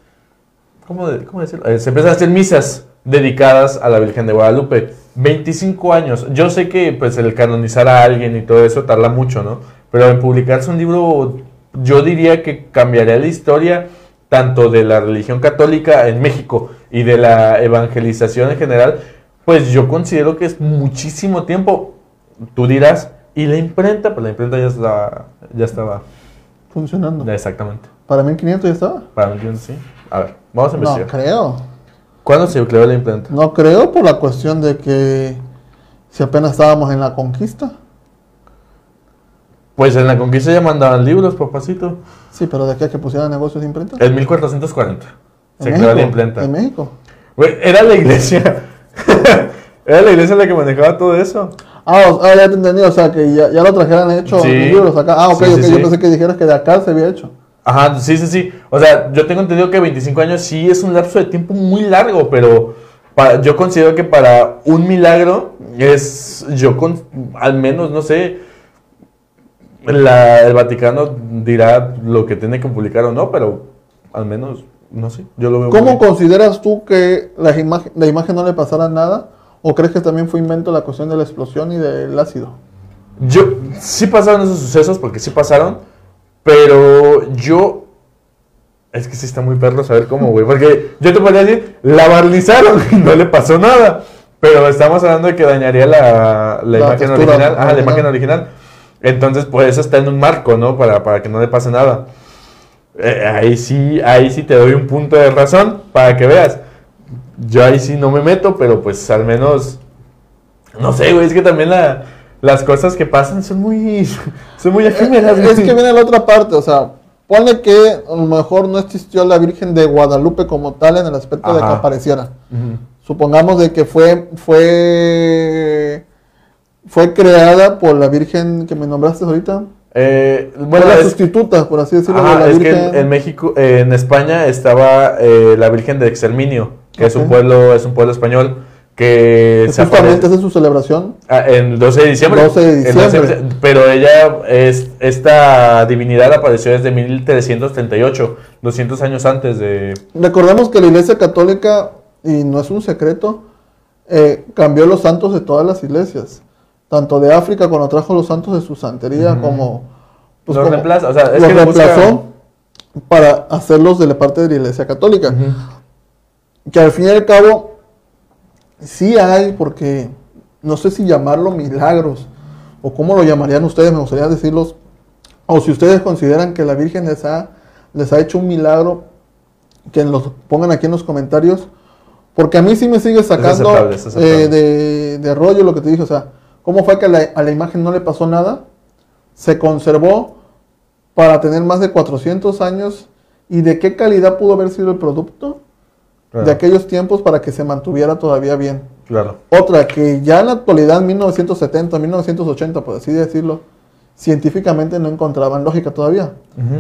¿cómo, cómo decirlo? Eh, se empiezan a hacer misas dedicadas a la Virgen de Guadalupe. 25 años. Yo sé que pues el canonizar a alguien y todo eso tarda mucho, ¿no? Pero en publicarse un libro, yo diría que cambiaría la historia tanto de la religión católica en México y de la evangelización en general, pues yo considero que es muchísimo tiempo. Tú dirás, ¿y la imprenta? Pues la imprenta ya estaba, ya estaba, Funcionando. exactamente. Para 1500 ya estaba. Para mí, sí. A ver, vamos a No investigar. creo. ¿Cuándo se creó la imprenta? No creo por la cuestión de que si apenas estábamos en la conquista. Pues en la conquista ya mandaban libros, papacito. Sí, pero de aquí a que pusieran negocios de imprenta. En 1440 se ¿En creó la México? imprenta. En México. Era la iglesia. Era la iglesia la que manejaba todo eso. Ah, o- ah, ya te entendí, o sea, que ya, ya lo trajeran hecho Sí. en libros acá. Ah, ok, Sí, sí, ok, sí. yo pensé que dijeras que de acá se había hecho. Ajá, sí, sí, sí. O sea, yo tengo entendido que 25 años sí es un lapso de tiempo muy largo, pero yo considero que para un milagro es, yo con, al menos, no sé, la- el Vaticano dirá lo que tiene que publicar o no, pero al menos, no sé, yo lo veo. ¿Cómo consideras tú que la imagen, la imagen no le pasara nada? ¿O crees que también fue invento la cuestión de la explosión y del ácido? Yo, sí pasaron esos sucesos, porque sí pasaron, pero yo... Es que sí está muy perro saber cómo, güey. Porque yo te podría decir, la barnizaron y no le pasó nada. Pero estamos hablando de que dañaría la, la La imagen textura original. Ajá, la imagen original. Entonces, pues eso está en un marco, ¿no? Para, para que no le pase nada. Eh, ahí sí, ahí sí te doy un punto de razón para que veas. Yo ahí sí no me meto, pero pues al menos... No sé, güey, es que también la, las cosas que pasan son muy, son muy efímeras. Es güey. que viene la otra parte, o sea, ponle que a lo mejor no existió la Virgen de Guadalupe como tal en el aspecto de que apareciera. Supongamos de que fue, fue, fue creada por la Virgen que me nombraste ahorita. Eh, bueno, la es, sustituta, por así decirlo, ajá, de la es que en, en México, eh, en España estaba eh, la Virgen de Exterminio, que es un pueblo, es un pueblo español que se Justamente esa es su celebración. ah, en el 12 de diciembre. 12 de El 12 diciembre. pero ella, es, esta divinidad apareció desde 1338, 200 años antes de... Recordemos que la Iglesia Católica, y no es un secreto, eh, cambió los santos de todas las iglesias. Tanto de África cuando trajo los santos de su santería Ujú. como... pues, Los como- reemplaza, o sea, es los que le busca- reemplazó para hacerlos de la parte de la Iglesia Católica. Ujú. Que al fin y al cabo, sí hay, porque no sé si llamarlo milagros, o cómo lo llamarían ustedes, me gustaría decirlos, o si ustedes consideran que la Virgen les ha, les ha hecho un milagro, que los pongan aquí en los comentarios, porque a mí sí me sigue sacando aceptable, es aceptable. eh, de, de rollo lo que te dije, o sea, ¿cómo fue que a la, a la imagen no le pasó nada? Se conservó para tener más de 400 años, ¿y de qué calidad pudo haber sido el producto? Claro, de aquellos tiempos para que se mantuviera todavía bien. claro. Otra que ya en la actualidad, 1970, 1980, por así decirlo, científicamente no encontraban lógica todavía.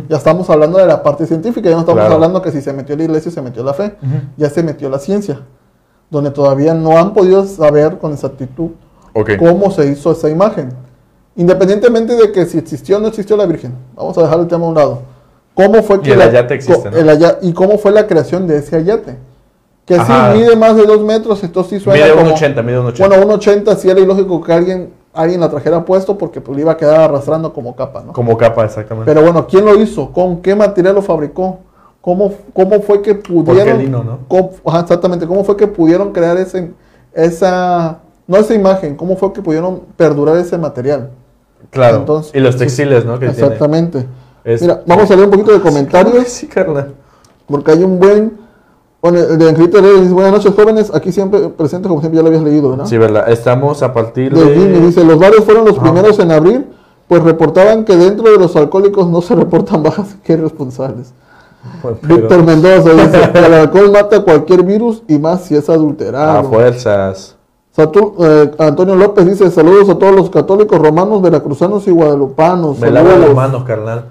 Ya estamos hablando de la parte científica, ya no estamos Claro. hablando que si se metió la iglesia, se metió la fe, ya se metió la ciencia, donde todavía no han podido saber con exactitud Cómo se hizo esa imagen. Independientemente de que si existió o no existió la Virgen, vamos a dejar el tema a un lado. ¿Cómo fue Y que el la- ayate existe, ¿no? el aya- y cómo fue la creación de ese ayate? Que Ajá. si mide más de dos metros, esto sí suena Mide un como... 80, mide un 80. Bueno, un 80 sí era ilógico que alguien, alguien la trajera puesto porque pues, le iba a quedar arrastrando como capa, ¿no? Como capa, exactamente. Pero bueno, ¿quién lo hizo? ¿Con qué material lo fabricó? ¿Cómo, cómo fue que pudieron... lino, ¿no? cómo- exactamente, ¿cómo fue que pudieron crear ese, esa... No esa imagen, ¿cómo fue que pudieron perdurar ese material? claro. entonces- y los textiles, ¿no? Que. Exactamente. Es- Mira, vamos a leer un poquito de comentarios. Sí, carnal. Porque hay un buen. Bueno, el de Angelito Heredia dice: Buenas noches, jóvenes. Aquí siempre presente, como siempre ya lo habías leído, ¿verdad? Sí, verdad. Estamos a partir de dice: Los bares fueron los primeros en abrir, pues reportaban que dentro de los alcohólicos no se reportan bajas que responsables. Pues, pero- Víctor Mendoza dice: El alcohol mata cualquier virus y más si es adulterado. A fuerzas. Satur- eh, Antonio López dice: Saludos a todos los católicos romanos, veracruzanos y guadalupanos. Manos, carnal.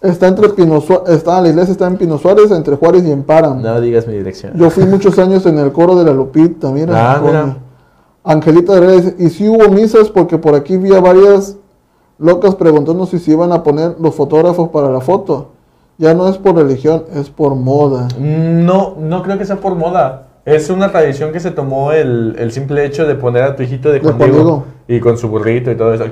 Está entre Pino Sua- está, la iglesia está en Pino Suárez, entre Juárez y en Param. No digas mi dirección. Yo fui muchos años en el coro de la Lupita, mira. Ah, mira. Angelita dice, y si hubo misas porque por aquí vi a varias locas preguntando si se iban a poner los fotógrafos para la foto. Ya no es por religión, es por moda. No, no creo que sea por moda. Es una tradición que se tomó el, el simple hecho de poner a tu hijito de Juan Diego Diego. y con su burrito y todo eso.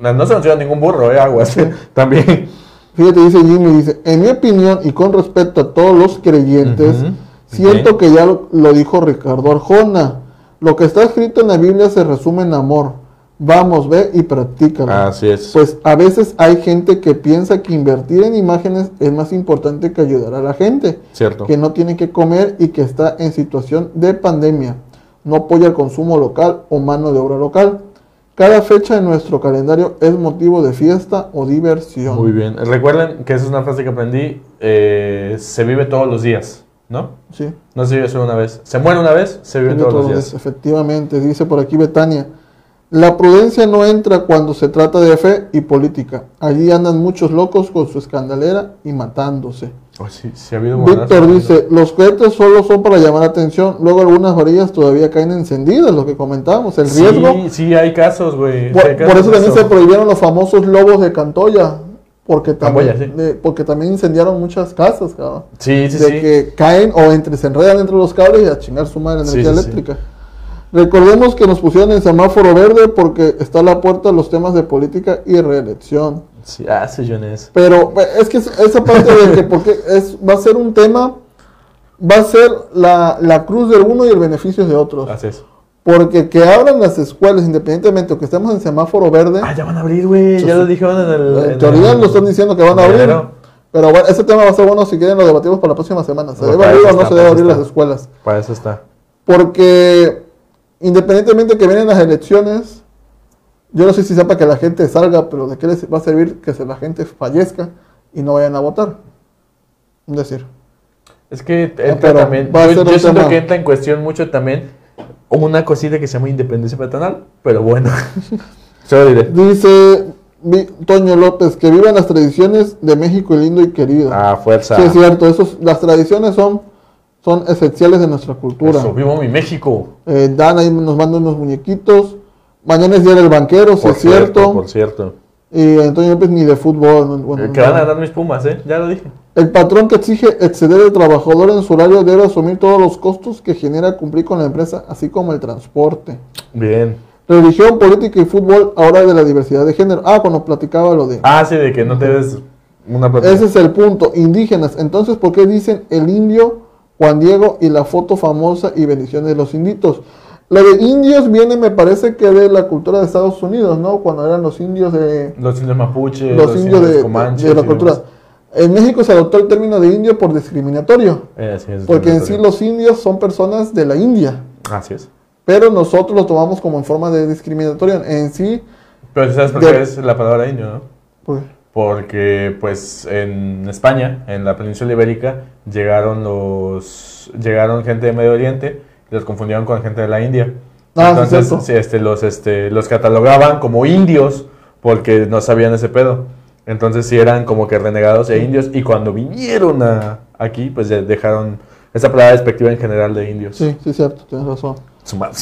No, no se menciona ningún burro, eh, aguas. También. Fíjate, dice Jimmy, dice, en mi opinión y con respecto a todos los creyentes, siento que ya lo, lo dijo Ricardo Arjona. Lo que está escrito en la Biblia se resume en amor. Vamos, ve y practícalo. Así es. Pues a veces hay gente que piensa que invertir en imágenes es más importante que ayudar a la gente, Cierto. que no tiene que comer y que está en situación de pandemia. No apoya el consumo local o mano de obra local. Cada fecha en nuestro calendario es motivo de fiesta o diversión. Muy bien. Recuerden que esa es una frase que aprendí. eh, se vive todos los días, ¿no? Sí, No se vive solo una vez. Se muere una vez, se vive tiene todos los días. efectivamente. Dice por aquí Betania. La prudencia no entra cuando se trata de fe y política. Allí andan muchos locos con su escandalera y matándose. Oh, sí, sí ha habido Víctor dice, los cohetes solo son para llamar la atención, luego algunas varillas todavía caen encendidas, lo que comentábamos, el riesgo. Sí, sí, hay casos, güey. Por, Sí, eso también se prohibieron los famosos lobos de Cantoya, porque también, Camboya, sí. de- porque también incendiaron muchas casas, cabrón. Sí, sí, de sí. que caen o entre, se enredan entre los cables y a chingar su madre energía eléctrica. Recordemos que nos pusieron en semáforo verde porque está a la puerta los temas de política y reelección. Sí, hace Jones. Pero eh, es que es- esa parte de que porque es, va a ser un tema, va a ser la, la cruz de uno y el beneficio de otros. Hace eso. Porque que abran las escuelas independientemente o que estemos en semáforo verde, Ah, ya van a abrir, güey. Ya lo dijeron en el. en en teoría el- lo están diciendo que van a abrir. Pero bueno, ese tema va a ser bueno si quieren lo debatimos para la próxima semana. ¿Se Bueno, debe abrir o no está, se debe abrir eso las está. escuelas? Para eso está. Porque independientemente que vienen las elecciones, yo no sé si sepa que la gente salga, pero de qué les va a servir que se- la gente fallezca y no vayan a votar. Es decir, Es que entra Ah, también. Yo, yo siento que entra en cuestión mucho también una cosita que se llama independencia patronal. Pero bueno. Solo diré. dice Toño López que vivan las tradiciones de México lindo y querido. Ah, fuerza. sí, es cierto, esos, las tradiciones son, son esenciales de nuestra cultura. Eso, vivo mi México. Eh, Dan ahí nos manda unos muñequitos. Mañana es día del banquero, si es cierto. Por cierto. Y Antonio López ni de fútbol. no- bueno, Eh, que no. van a dar mis pumas, ¿eh? Ya lo dije. El patrón que exige exceder al trabajador en su horario debe asumir todos los costos que genera cumplir con la empresa, así como el transporte. Bien. Religión, política y fútbol, ahora de la diversidad de género. Ah, cuando platicaba lo de... Ah, sí, de que no te des una plata. Ese es el punto. Indígenas. Entonces, ¿por qué dicen el indio, Juan Diego y la foto famosa y bendiciones de los inditos? Lo de indios viene, me parece que de la cultura de Estados Unidos, ¿no? Cuando eran los indios de... Los indios mapuche, Los, indios de, la cultura. En México se adoptó el término de indio por discriminatorio. Eh, sí, es Porque en sí discriminatorio. los indios son personas de la India, Así es. pero nosotros lo tomamos como en forma de discriminatorio. En sí, Pero ¿sabes por De- qué es la palabra indio, no? pues, Porque, pues, en España, en la península ibérica, llegaron los... Llegaron gente de Medio Oriente y los confundieron con gente de la India. Ah, Entonces, sí, este, los, este, los catalogaban como indios porque no sabían ese pedo. Entonces sí eran como que renegados e indios. Y cuando vinieron a, aquí, pues dejaron esa palabra despectiva en general de indios. sí, sí, cierto, tienes razón. Su madre.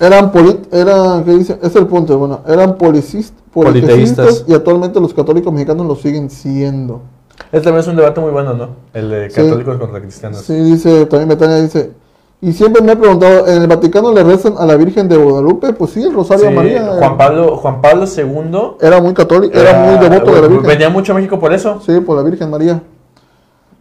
Eran, polit eran ¿qué dice? Es el punto, bueno, eran policis- politeístas y actualmente los católicos mexicanos lo siguen siendo. Este también es un debate muy bueno, ¿no? El de Sí. católicos contra cristianos. Sí, dice, también Betania dice, y siempre me he preguntado, ¿en el Vaticano le rezan a la Virgen de Guadalupe? Pues sí, el Rosario Sí, María. eh, Juan Pablo, Juan Pablo II Era muy católico, era, muy devoto de la Virgen. Venía mucho a México por eso. Sí, por la Virgen María.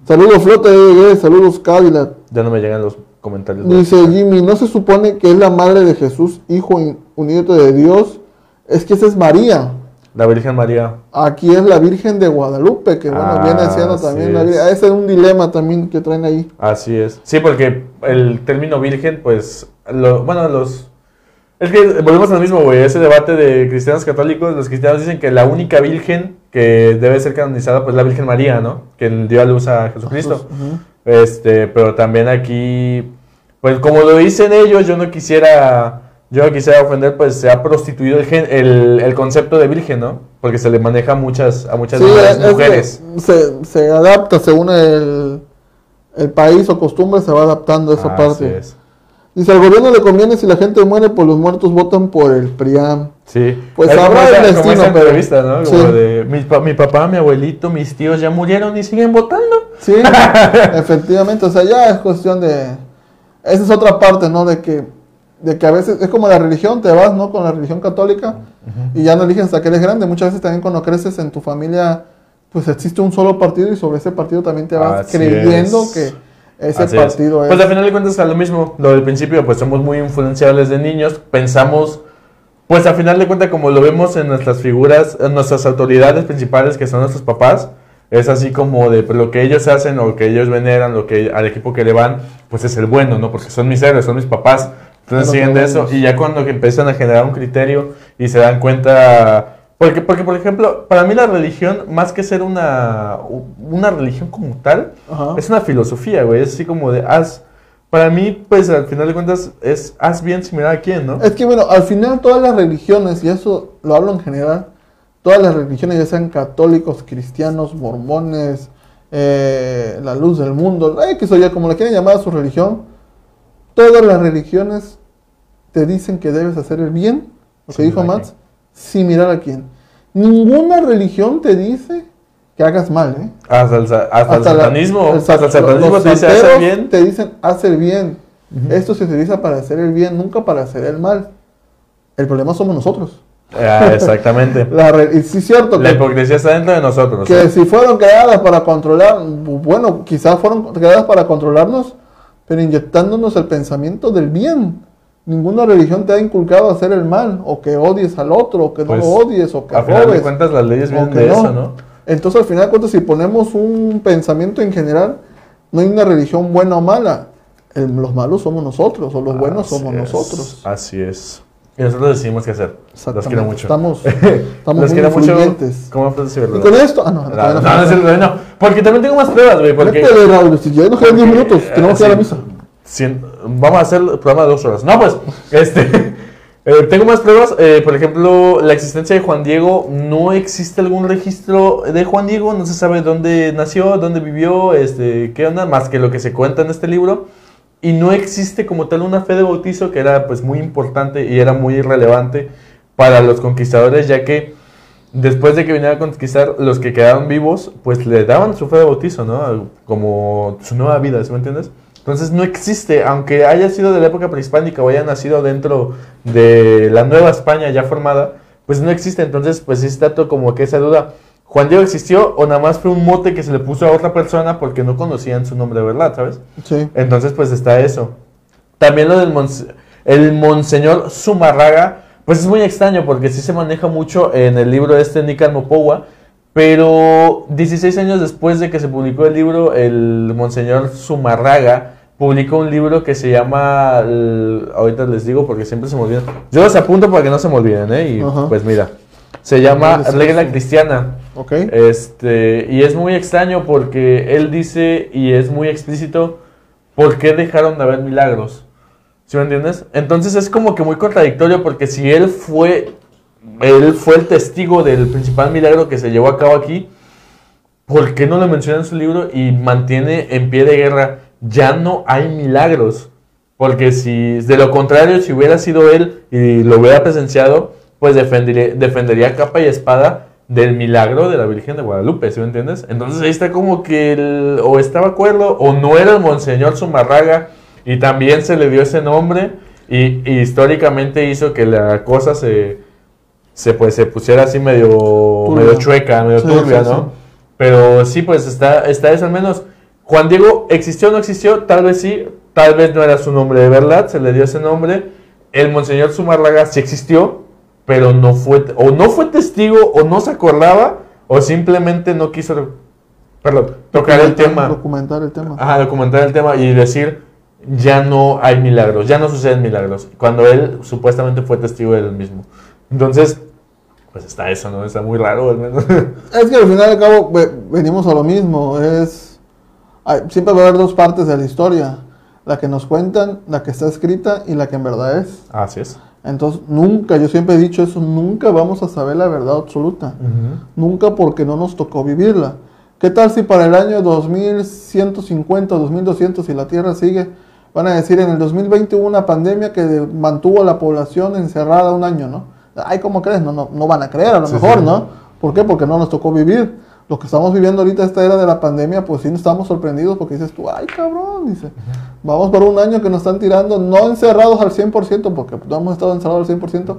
Saludos, Flota de saludos, Cadillac. Ya no me llegan los comentarios. Dice Jimmy, ¿no se supone que es la madre de Jesús, hijo unido de Dios? Es que esa es María. La Virgen María. Aquí es la Virgen de Guadalupe, que bueno, Ah, viene siendo también la. Virgen. Ese es un dilema también que traen ahí. Así es. Sí, porque el término virgen, pues, lo- bueno, los... Es que volvemos a lo mismo, güey, ese debate de cristianos católicos, los cristianos dicen que la única virgen que debe ser canonizada, pues, la Virgen María, ¿no? Que dio a luz a Jesucristo. Ujú. Este, pero también aquí, pues, como lo dicen ellos, yo no quisiera, yo no quisiera ofender, pues, se ha prostituido el, gen- el, el concepto de virgen, ¿no? Porque se le maneja a muchas, a muchas Sí, mujeres. se, se adapta según el, el país o costumbre, se va adaptando esa Así parte. es. Dice, al gobierno le conviene si la gente muere, pues los muertos votan por el PRIAM. Sí. Pues Es como habrá el como destino, esa pero- entrevista, ¿no? Como sí. de mi, pa- mi papá, mi abuelito, mis tíos ya murieron y siguen votando. Sí, efectivamente, o sea, ya es cuestión de... Esa es otra parte, ¿no? De que, de que a veces es como la religión, te vas, ¿no? Con la religión católica y ya no eliges hasta que eres grande. Muchas veces también cuando creces en tu familia, pues existe un solo partido y sobre ese partido también te vas Así creyendo es. que ese Así es. partido es... Pues al final de cuentas es lo mismo. Lo del principio, pues somos muy influenciables de niños. Pensamos, pues al final de cuentas, como lo vemos en nuestras figuras, en nuestras autoridades principales, que son nuestros papás, es así como de pues, lo que ellos hacen o que ellos veneran, lo que al equipo que le van, pues es el bueno, ¿no? Porque son mis héroes, son mis papás. Entonces Es lo siguen de eso. Y ya cuando empiezan a generar un criterio y se dan cuenta. Porque, porque, por ejemplo, para mí la religión, más que ser una, una religión como tal, Ajá. es una filosofía, güey. Es así como de haz. para mí, pues al final de cuentas, es haz bien sin mirar a quién, ¿no? Es que bueno, al final todas las religiones, y eso lo hablo en general, todas las religiones, ya sean católicos, cristianos, mormones, eh, la luz del mundo, eh, que soy ya como le quieren llamar a su religión, todas las religiones te dicen que debes hacer el bien, lo que dijo Max, sin mirar a quién. Ninguna religión te dice que hagas mal, ¿eh? Hasta el, sa- hasta el la- satanismo. el hasta el sa- satanismo te dice hacer bien. Te dicen hacer bien. Esto se utiliza para hacer el bien, nunca para hacer el mal. El problema somos nosotros. Ah, exactamente. La re- y sí es cierto La que, hipocresía está dentro de nosotros. que si fueron creadas para controlar, bueno, quizás fueron creadas para controlarnos, pero inyectándonos el pensamiento del bien. Ninguna religión te ha inculcado a hacer el mal, o que odies al otro, o que Pues, no lo odies, o que A final de robes. cuentas, las leyes vienen de no. eso, ¿no? Entonces, al final de cuentas, si ponemos un pensamiento en general, no hay una religión buena o mala. El- los malos somos nosotros, o los buenos Así somos es, nosotros. Así es. Y nosotros decidimos qué hacer. Los quiero mucho. Estamos, estamos Los muy quiero mucho. ¿Cómo frutas y Y verduras? con esto, ah, no, No, no, no, no, porque también tengo más pruebas, güey. Porque Métele, Raúl, si ya nos quedan 10 minutos, tenemos que ir a la misa. Vamos a hacer el programa de dos horas. No, pues, este. eh, tengo más pruebas. eh, por ejemplo, la existencia de Juan Diego. No existe algún registro de Juan Diego. No se sabe dónde nació, dónde vivió, este, qué onda, más que lo que se cuenta en este libro. Y no existe como tal una fe de bautizo que era pues muy importante y era muy relevante para los conquistadores, ya que después de que vinieran a conquistar, los que quedaron vivos, pues le daban su fe de bautizo, ¿no? Como su nueva vida, ¿sí me entiendes? Entonces no existe, aunque haya sido de la época prehispánica o haya nacido dentro de la nueva España ya formada, pues no existe. Entonces, pues sí está como que esa duda. ¿Juan Diego existió o nada más fue un mote que se le puso a otra persona porque no conocían su nombre verdad, ¿sabes? Sí. Entonces, pues está eso. También lo del monse- el Monseñor Zumarraga, pues es muy extraño porque sí se maneja mucho en el libro este Nican Mopowa, pero 16 años después de que se publicó el libro, el Monseñor Zumarraga publicó un libro que se llama, el- ahorita les digo porque siempre se me olvidan, yo los apunto para que no se me olviden, ¿eh? Y Ajá. pues mira, se llama Regla. Cristiana. Este, y es muy extraño porque él dice, y es muy explícito, ¿por qué dejaron de haber milagros? ¿Sí me entiendes? Entonces es como que muy contradictorio porque si él fue, él fue el testigo del principal milagro que se llevó a cabo aquí, ¿por qué no lo menciona en su libro y mantiene en pie de guerra? Ya no hay milagros. Porque si, de lo contrario, si hubiera sido él y lo hubiera presenciado, pues defendería, defendería capa y espada del milagro de la Virgen de Guadalupe, ¿sí me entiendes? Entonces ahí está como que el- o estaba acuerdo o no era el Monseñor Zumarraga y también se le dio ese nombre y, y históricamente hizo que la cosa se, se, pues, se pusiera así medio, Turbia. medio chueca, medio Sí, turbia, sí, ¿no? sí. Pero sí, pues está, está eso al menos. Juan Diego existió o no existió, tal vez sí, tal vez no era su nombre de verdad, se le dio ese nombre. El Monseñor Zumarraga sí existió, pero no fue, o no fue testigo, o no se acordaba, o simplemente no quiso, perdón, tocar el tema, Documentar el tema. ajá, documentar el tema y decir, ya no hay milagros, ya no suceden milagros, cuando él supuestamente fue testigo del mismo. Entonces, pues está eso, ¿no? Está muy raro, al menos. Es que al final y al cabo ve- venimos a lo mismo. Es hay- siempre va a haber dos partes de la historia. La que nos cuentan, la que está escrita y la que en verdad es. Así es. Entonces nunca, yo siempre he dicho eso, nunca vamos a saber la verdad absoluta. Nunca porque no nos tocó vivirla. ¿Qué tal si para el año 2150, 2200, si la Tierra sigue, van a decir en el 2020 hubo una pandemia que mantuvo a la población encerrada un año, ¿no? Ay, ¿cómo crees? No, no, no van a creer a lo Sí, mejor, sí. ¿no? ¿Por qué? Porque no nos tocó vivir. Lo que estamos viviendo ahorita, esta era de la pandemia, pues sí estamos sorprendidos porque dices tú, ay cabrón, dice, vamos por un año que nos están tirando, no encerrados al 100%, porque no hemos estado encerrados al 100%,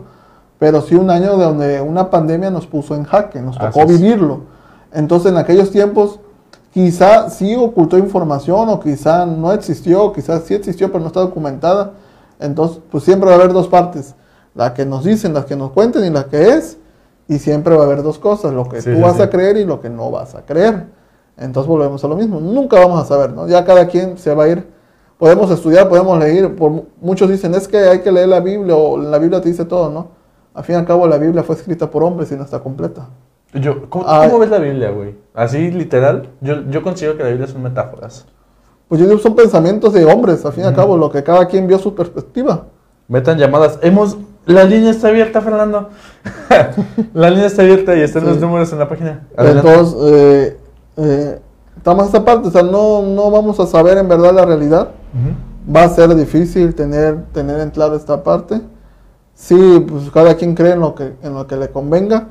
pero sí un año de donde una pandemia nos puso en jaque, nos tocó Así vivirlo. Entonces en aquellos tiempos quizá sí ocultó información o quizá no existió, quizá sí existió pero no está documentada. Entonces pues siempre va a haber dos partes, la que nos dicen, la que nos cuenten y la que es. Y siempre va a haber dos cosas, lo que Sí, tú sí, vas sí. a creer y lo que no vas a creer. Entonces volvemos a lo mismo. Nunca vamos a saber, ¿no? Ya cada quien se va a ir. Podemos estudiar, podemos leer. Por, mu- muchos dicen, es que hay que leer la Biblia o la Biblia te dice todo, ¿no? Al fin y al cabo la Biblia fue escrita por hombres y no está completa. Yo, ¿cómo, Ay. cómo ves la Biblia, güey? Así literal. Yo, yo considero que la Biblia son metáforas. pues yo digo, son pensamientos de hombres, al fin y al cabo, lo que cada quien vio su perspectiva. Metan llamadas. Hemos. La línea está abierta, Fernando. la línea está abierta y están los números en la página. Adelante. Entonces, eh, eh, estamos esta parte, o sea, no, no vamos a saber en verdad la realidad. Va a ser difícil tener, tener en claro esta parte. Sí, pues cada quien cree en lo que, en lo que le convenga.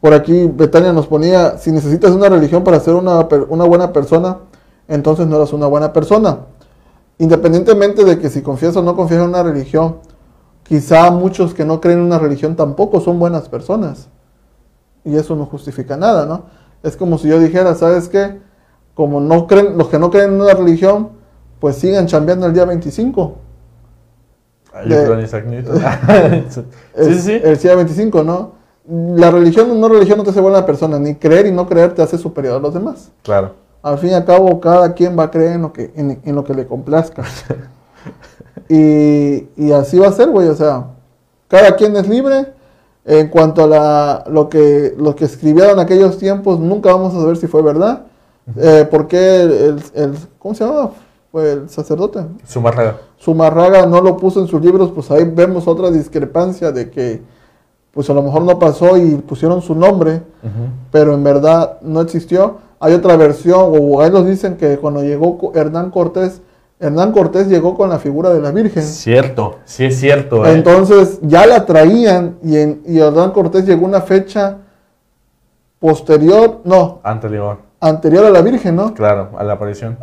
Por aquí Betania nos ponía, si necesitas una religión para ser una, una buena persona, entonces no eres una buena persona. Independientemente de que si confías o no confías en una religión, quizá muchos que no creen en una religión tampoco son buenas personas. Y eso no justifica nada, ¿no? Es como si yo dijera, ¿sabes qué? Como no creen, los que no creen en una religión, pues sigan chambeando el día 25. Ay, yo de- creo en Isaac Newton. sí, sí, sí. El día 25, ¿no? La religión o no religión no te hace buena persona, ni creer y no creer te hace superior a los demás. Claro. Al fin y al cabo, cada quien va a creer en lo que, en, en lo que le complazca. y, y así va a ser, güey. O sea, cada quien es libre. En cuanto a la, lo, que, lo que escribieron en aquellos tiempos, nunca vamos a saber si fue verdad. Eh, porque el, el- el- ¿Cómo se llama? Fue el sacerdote. Zumárraga. Zumarraga no lo puso en sus libros, pues ahí vemos otra discrepancia de que, pues a lo mejor no pasó y pusieron su nombre, pero en verdad no existió. Hay otra versión, o ahí nos dicen que cuando llegó Hernán Cortés, Hernán Cortés llegó con la figura de la Virgen. Cierto, sí es cierto. ¿eh? Entonces ya la traían y, en, y Hernán Cortés llegó una fecha posterior, no, Anterior, anterior a la Virgen, ¿no? claro, a la aparición.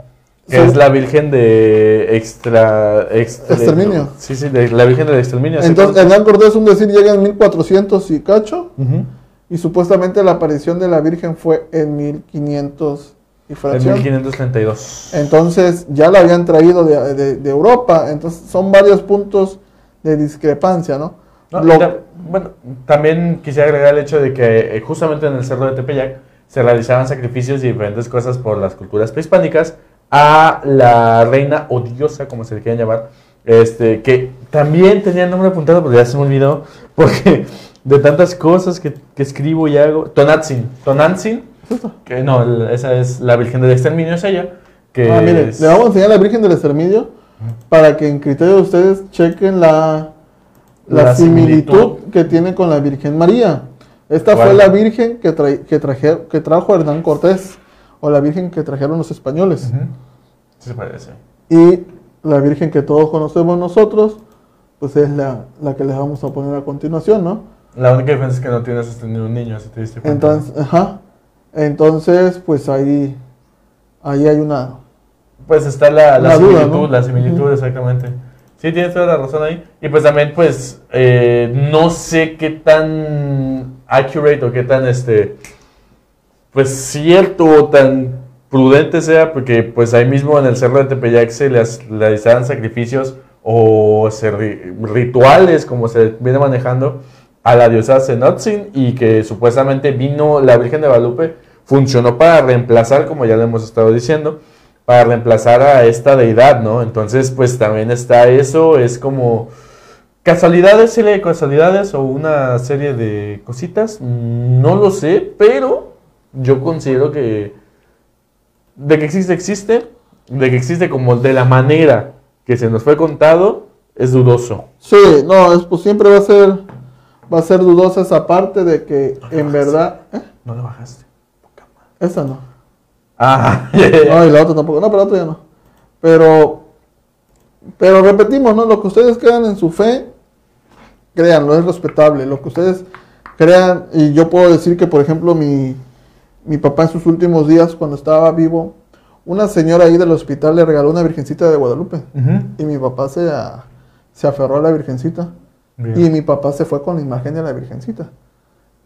Que es la Virgen de extra, extra- Exterminio. Sí, sí, de, la Virgen del exterminio. Entonces. Hernán Cortés, un decir, llega en 1400 y cacho. Ujú. Y supuestamente la aparición de la Virgen fue en 1500 y En fracción. 1532. Entonces ya la habían traído de, de- de Europa. Entonces son varios puntos de discrepancia, ¿no? Lo- bueno, también quisiera agregar el hecho de que eh, justamente en el cerro de Tepeyac se realizaban sacrificios y diferentes cosas por las culturas prehispánicas a la reina o diosa, como se le quieran llamar, este, que también tenía el nombre apuntado, pero ya se me olvidó, porque de tantas cosas que, que escribo y hago. Tonatzin. Tonantzin, que no, el- esa es la Virgen del Exterminio, es ella. Que Ah, miren, es- le vamos a enseñar a la Virgen del Exterminio para que en criterio de ustedes chequen la, la, La similitud, similitud. que tiene con la Virgen María. Esta fue la Virgen que, trae- que, traje- que trajo Hernán Cortés, o la Virgen que trajeron los españoles. Sí se parece. Y la Virgen que todos conocemos nosotros, pues es la, la que les vamos a poner a continuación, ¿no? La única diferencia es que no tienes sostenido un niño, si te diste cuenta. Entonces, ajá. Entonces, pues ahí, ahí hay una... Pues está la, la La duda, similitud, ¿no? la similitud, exactamente. Sí, tienes toda la razón ahí. Y pues también, pues, eh, no sé qué tan accurate o qué tan, este, pues, cierto o tan prudente sea, porque pues ahí mismo en el cerro de Tepeyac se les realizaban sacrificios o se ri- rituales, como se viene manejando, a la diosa Zenotzin y que supuestamente vino la Virgen de Guadalupe, funcionó para reemplazar, como ya lo hemos estado diciendo, para reemplazar a esta deidad, ¿no? Entonces, pues también está eso, es como casualidades, serie de casualidades o una serie de cositas, no lo sé, pero yo considero que de que existe, existe, de que existe como de la manera que se nos fue contado, es dudoso. Sí, no, es, pues siempre va a ser, va a ser dudosa esa parte de que en verdad... ¿eh? No lo bajaste. Esa no. Ah. No, y la otra tampoco. No, pero la otra ya no. Pero, pero repetimos, ¿no? Lo que ustedes crean en su fe, créanlo, es respetable. Lo que ustedes crean, y yo puedo decir que, por ejemplo, mi, mi papá en sus últimos días, cuando estaba vivo, una señora ahí del hospital le regaló una virgencita de Guadalupe. Y mi papá se, a- se aferró a la virgencita. Bien. Y mi papá se fue con la imagen de la virgencita.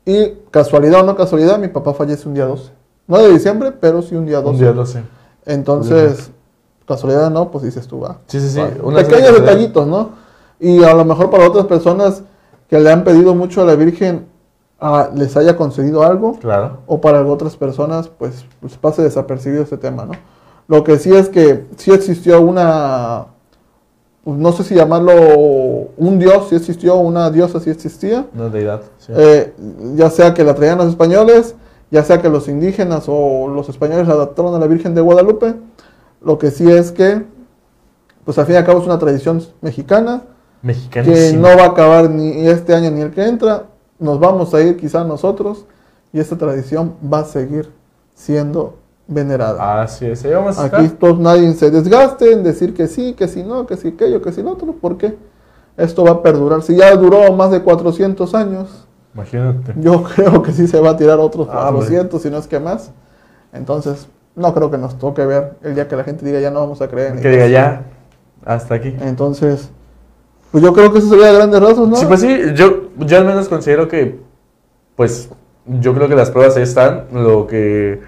Y casualidad o no casualidad, mi papá fallece un día 12. No de diciembre, pero sí un día 12. Un día lo sé. Entonces, casualidad no, pues dices tú, va. Sí, sí, sí. Va. Pequeños detallitos, ¿no? Y a lo mejor para otras personas que le han pedido mucho a la Virgen ah, les haya concedido algo, Claro. o para otras personas, pues, pues pase desapercibido este tema, ¿no? Lo que sí es que sí existió una, pues, no sé si llamarlo un dios, sí existió, una diosa sí existía, Una deidad. sí. eh, ya sea que la traían los españoles, ya sea que los indígenas o los españoles la adaptaron a la Virgen de Guadalupe, Lo que sí es que, pues al fin y al cabo es una tradición mexicana que no va a acabar ni este año ni el que entra. Nos vamos a ir quizás nosotros y esta tradición va a seguir siendo venerada. Así es, ahí vamos a. Aquí todos nadie se desgaste en decir que sí, que si no, que si aquello, que si lo otro, porque esto va a perdurar. Si ya duró más de 400 años, Imagínate. yo creo que sí se va a tirar otros Ah, 400, si no es que más. Entonces, no creo que nos toque ver el día que la gente diga ya no vamos a creer en Que diga ya, hasta aquí. Entonces, pues yo creo que eso sería de grandes rasgos, ¿no? Sí, pues sí, yo, yo al menos considero que, pues, yo creo que las pruebas ahí están. Lo que,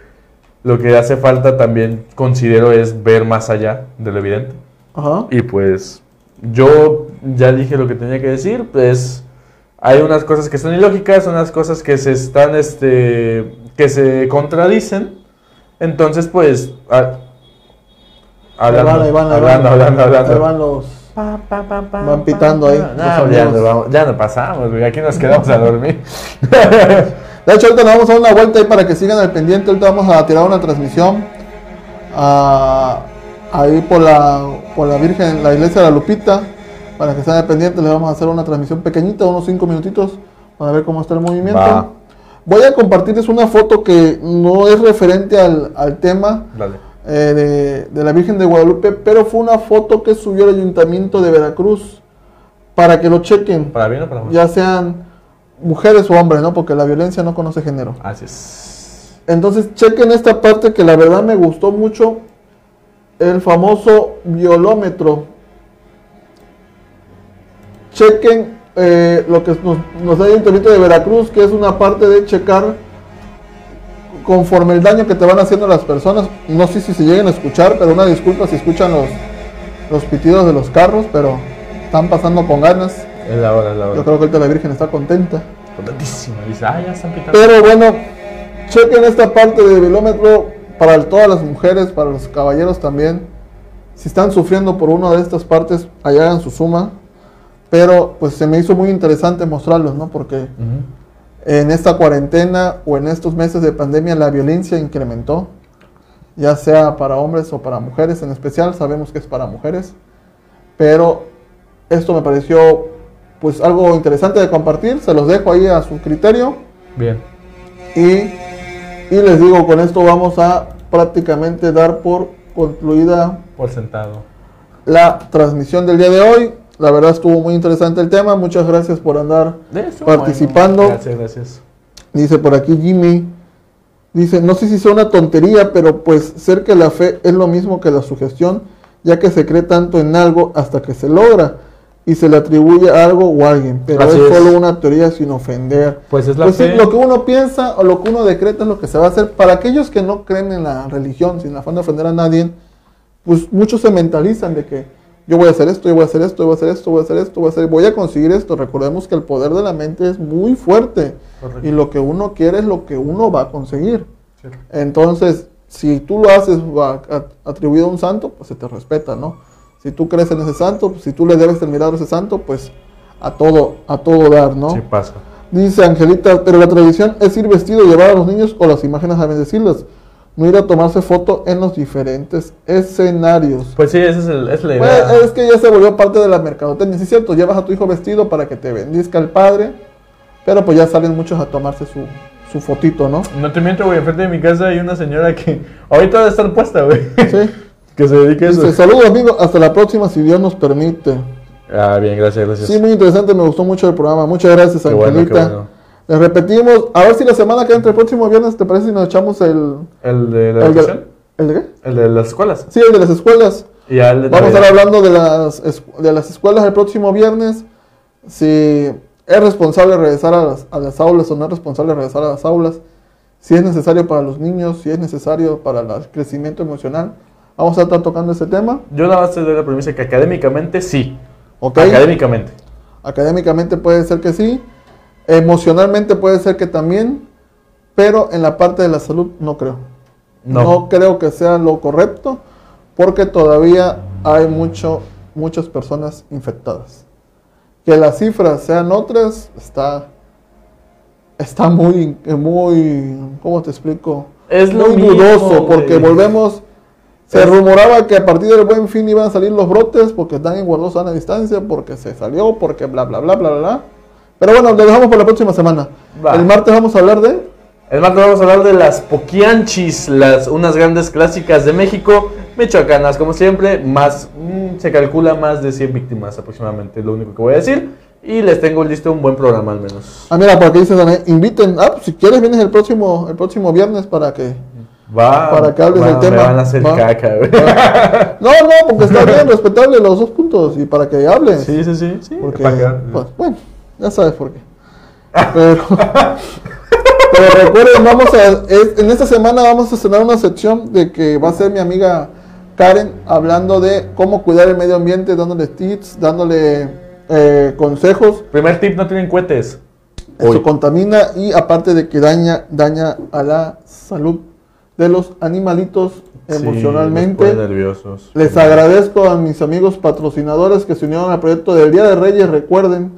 lo que hace falta también considero es ver más allá de lo evidente. Ajá. Y pues, yo ya dije lo que tenía que decir, pues, hay unas cosas que son ilógicas, unas cosas que se están, este, que se contradicen. Entonces, pues, a- Ahí van, van, hablando, van. hablando, hablando. Van los... Van pitando ahí, No, ya, nos vamos- ya no pasamos, güey. Aquí nos quedamos a dormir. De hecho, ahorita nos vamos a dar una vuelta ahí para que sigan al pendiente. Ahorita vamos a tirar una transmisión ah, ahí por la, por la Virgen, la iglesia de la Lupita. Para que estén al pendiente, les vamos a hacer una transmisión pequeñita, unos 5 minutitos, para ver cómo está el movimiento. Va. Voy a compartirles una foto que no es referente al, al tema eh, de, de la Virgen de Guadalupe, pero fue una foto que subió el Ayuntamiento de Veracruz para que lo chequen, ¿Para bien o para mal? ya sean mujeres o hombres, ¿no? Porque la violencia no conoce género. Así es. Entonces, chequen esta parte que la verdad me gustó mucho. El famoso violómetro. Chequen eh, lo que nos, nos da el Ayuntamiento de Veracruz, que es una parte de checar conforme el daño que te van haciendo las personas. No sé si se lleguen a escuchar, pero una disculpa si escuchan los, los pitidos de los carros, pero están pasando con ganas. Es la hora, es la hora. Yo creo que ahorita la Virgen está contenta. Contentísima. Dice, ah, ya están pitando. Pero bueno, chequen esta parte de velómetro para todas las mujeres, para los caballeros también. Si están sufriendo por una de estas partes, allá hagan su suma. Pero pues se me hizo muy interesante mostrarlos, ¿no? Porque Ujú. en esta cuarentena o en estos meses de pandemia la violencia incrementó, ya sea para hombres o para mujeres en especial, sabemos que es para mujeres, pero esto me pareció pues algo interesante de compartir, se los dejo ahí a su criterio Bien. y, y les digo, con esto vamos a prácticamente dar por concluida Por sentado. la transmisión del día de hoy. La verdad estuvo muy interesante el tema, muchas gracias por andar Eso, Participando. bueno. Gracias, gracias. Dice por aquí Jimmy. Dice, no sé si sea una tontería, pero pues ser que la fe es lo mismo que la sugestión, ya que se cree tanto en algo hasta que se logra y se le atribuye a algo o a alguien, pero Así es, es. solo una teoría sin ofender. Pues es la Pues sí, fe. lo que uno piensa o lo que uno decreta es lo que se va a hacer. Para aquellos que no creen en la religión, sin afán de ofender a nadie, pues muchos se mentalizan de que yo voy a hacer esto, yo voy a hacer esto, yo voy a hacer esto, voy a hacer esto, voy a hacer, voy a conseguir esto. Recordemos que el poder de la mente es muy fuerte Correcto. y lo que uno quiere es lo que uno va a conseguir. Cierto. Entonces, si tú lo haces atribuido a un santo, pues se te respeta, ¿no? Si tú crees en ese santo, si tú le debes el milagro a ese santo, pues a todo, a todo dar, ¿no? Sí pasa. Dice Angelita, pero la tradición es ir vestido, llevar a los niños o las imágenes a bendecirlas, no ir a tomarse foto en los diferentes escenarios. Pues sí, esa es, el, esa es la Pues, idea. es que ya se volvió parte de la mercadotecnia, sí es cierto, llevas a tu hijo vestido para que te bendizca el padre, pero pues ya salen muchos a tomarse su, su fotito, ¿no? No te miento, güey. Enfrente de mi casa hay una señora que ahorita debe estar puesta, güey. Sí. que se dedique a eso. Dice, saludos amigos, hasta la próxima si Dios nos permite. Ah, bien, gracias, gracias. Sí, muy interesante, me gustó mucho el programa. Muchas gracias, Qué bueno, Angelita. qué bueno. Les repetimos, a ver si la semana que entra, el próximo viernes, ¿te parece si nos echamos el... ¿El de la el, de? ¿El de qué? ¿El de las escuelas? Sí, el de las escuelas. Y el de Vamos a estar hablando de las, de las escuelas el próximo viernes. Si es responsable regresar a las, a las aulas o no es responsable regresar a las aulas. Si es necesario para los niños, si es necesario para el crecimiento emocional. Vamos a estar tocando ese tema. Yo nada más te doy la premisa que académicamente sí. ¿ok? Académicamente. Académicamente puede ser que sí. Emocionalmente puede ser que también. Pero en la parte de la salud no creo. No. No creo que sea lo correcto. Porque todavía hay mucho, muchas personas infectadas. Que las cifras sean otras está, está muy, muy, ¿cómo te explico? Es lo muy mismo, dudoso porque güey. volvemos, Se rumoraba que a partir del buen fin iban a salir los brotes porque están en guardó sana distancia, porque se salió, porque bla, bla, bla, bla, bla. Pero bueno, lo dejamos para la próxima semana. Va. El martes vamos a hablar de... El martes vamos a hablar de las poquianchis, las, unas grandes clásicas de México, michoacanas como siempre, más, mm, se calcula más de 100 víctimas aproximadamente, es lo único que voy a decir. Y les tengo listo un buen programa al menos. Ah, mira, por aquí inviten, ah, pues, si quieres vienes el próximo, el próximo viernes para que... Va, Para que hables del tema. Me van a hacer Va. caca, güey. No, no, porque está bien, respetable los dos puntos y para que hables. Sí, sí, sí. sí Porque, para que- pues, bueno, ya sabes por qué. Pero, pero recuerden, vamos a, es- en esta semana vamos a estrenar una sección de que va a ser mi amiga Karen hablando de cómo cuidar el medio ambiente, dándole tips, dándole eh, consejos. Primer tip, no tienen cohetes. Eso Hoy. contamina y aparte de que daña, daña a la salud de los animalitos Sí, emocionalmente. pone nerviosos. Les agradezco a mis amigos patrocinadores que se unieron al proyecto del Día de Reyes. Recuerden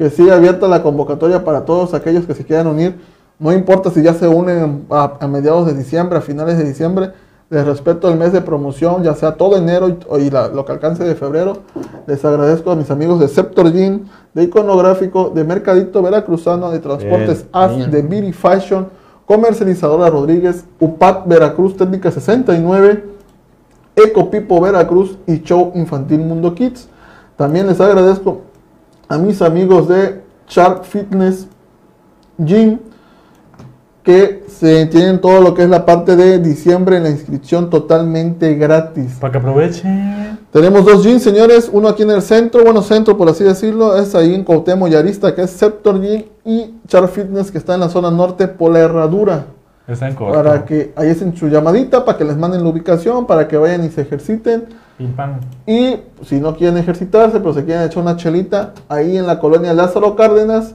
que sigue abierta la convocatoria para todos aquellos que se quieran unir. No importa si ya se unen a, a mediados de diciembre, a finales de diciembre. Les respeto el mes de promoción, ya sea todo enero y, y la- lo que alcance de febrero. Les agradezco a mis amigos de Scepter Jean, de Iconográfico, de Mercadito Veracruzano, de Transportes AS, de Beauty Fashion, Comercializadora Rodríguez, UPAT Veracruz Técnica 69. Ecopipo Veracruz y Show Infantil Mundo Kids. También les agradezco a mis amigos de Shark Fitness Gym que se tienen todo lo que es la parte de diciembre en la inscripción totalmente gratis. Para que aprovechen. Tenemos dos gyms, señores, uno aquí en el centro, bueno, centro por así decirlo, es ahí en Cuauhtémoc y Arista, que es Sceptor Gym y Shark Fitness que está en la zona norte por la herradura. Está en. Para que ahí hacen su llamadita, para que les manden la ubicación, para que vayan y se ejerciten. Pim, pam. Y si no quieren ejercitarse, pero se quieren echar una chelita, ahí en la colonia Lázaro Cárdenas,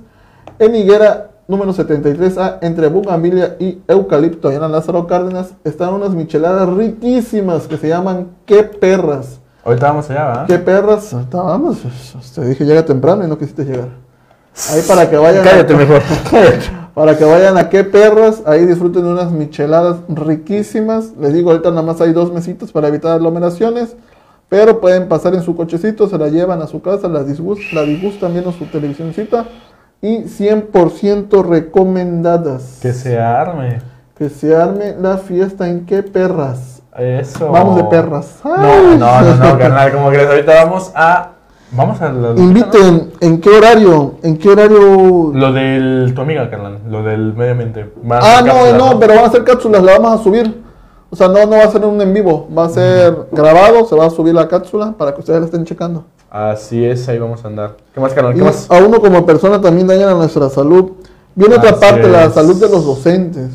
en Higuera número 73A, entre Bugambilia y Eucalipto, allá en Lázaro Cárdenas, están unas micheladas riquísimas que se llaman ¿Qué perras? Ahorita vamos allá, ¿va? ¿Qué perras? Ahorita Vamos, te dije llega temprano y no quisiste llegar. Ahí para que vayan. Cállate a, mejor. Para que vayan a qué perras, ahí disfruten de unas micheladas riquísimas. Les digo, ahorita nada más hay dos mesitas para evitar aglomeraciones. Pero pueden pasar en su cochecito, se la llevan a su casa, la, disgust- la disgustan viendo su televisioncita. Y 100% recomendadas. Que se arme. Que se arme la fiesta en qué perras. Eso. Vamos de perras. No, Ay. no, no, no, carnal, como crees. Ahorita vamos a. Vamos a la. Inviten, ¿en qué horario? ¿En qué horario? Lo del. Tu amiga, carnal. Lo del medio ambiente. Van Ah, hacer no, cápsulas, no, pero van a ser cápsulas, la vamos a subir. O sea, no, no va a ser un en vivo, va a ser grabado, se va a subir la cápsula para que ustedes la estén checando. Así es, ahí vamos a andar. ¿Qué más, carnal? Y ¿Qué más? a uno como persona también dañan a nuestra salud. Viene otra parte, la salud de los docentes.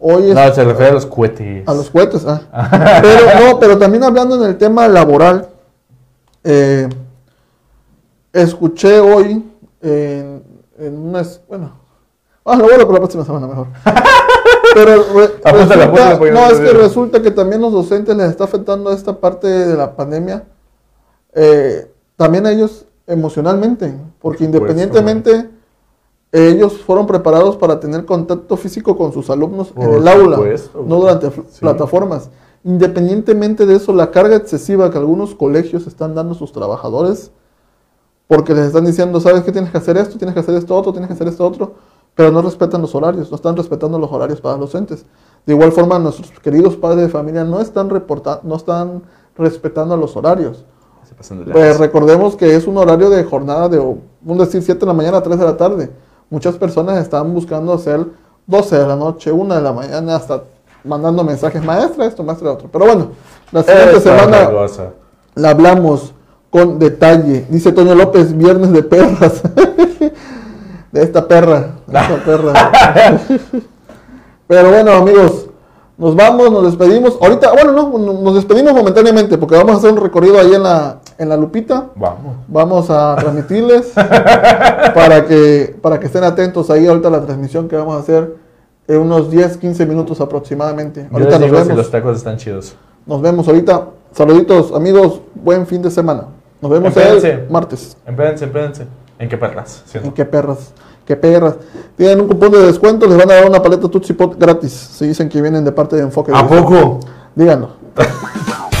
Hoy es No, se refiere a los cohetes. a los cohetes, ah. Pero no, pero también hablando en el tema laboral, eh, escuché hoy en, en una, bueno, ah, lo vuelvo para la próxima semana mejor. Pero re- Apúntale, resulta- apúntale, no, es que resulta que también los docentes les está afectando esta parte de la pandemia, eh, también a ellos emocionalmente, porque independientemente ellos fueron preparados para tener contacto físico con sus alumnos en el aula, no durante sí. plataformas. Independientemente de eso, la carga excesiva que algunos colegios están dando a sus trabajadores, porque les están diciendo, sabes que tienes que hacer esto, tienes que hacer esto otro, tienes que hacer esto otro, pero no respetan los horarios, no están respetando los horarios para los docentes. De igual forma, nuestros queridos padres de familia no están reportando, no están respetando los horarios. Pues recordemos que es un horario de jornada de, un decir, 7 de la mañana a 3 de la tarde. Muchas personas están buscando hacer 12 de la noche, 1 de la mañana, hasta mandando mensajes, maestra esto, maestra otro. Pero bueno, la siguiente Esa semana la hablamos con detalle. Dice Toño López, viernes de perras. de esta perra, de esta perra. Pero bueno, amigos, nos vamos, nos despedimos. Ahorita, bueno, no, nos despedimos momentáneamente porque vamos a hacer un recorrido ahí en la, en la Lupita. Vamos. Vamos a transmitirles para que, para que estén atentos ahí ahorita a la transmisión que vamos a hacer en unos 10, 15 minutos aproximadamente. Yo Ahorita les nos digo si vemos. los tacos están chidos. Nos vemos ahorita. Saluditos, amigos. Buen fin de semana. Nos vemos el martes. Espérense, espérense. ¿En qué perras? ¿En qué perras? ¿Qué perras? Tienen un cupón de descuento, les van a dar una paleta Tutsi Pot gratis. Si dicen que vienen de parte de Enfoque. ¿A poco? Díganlo.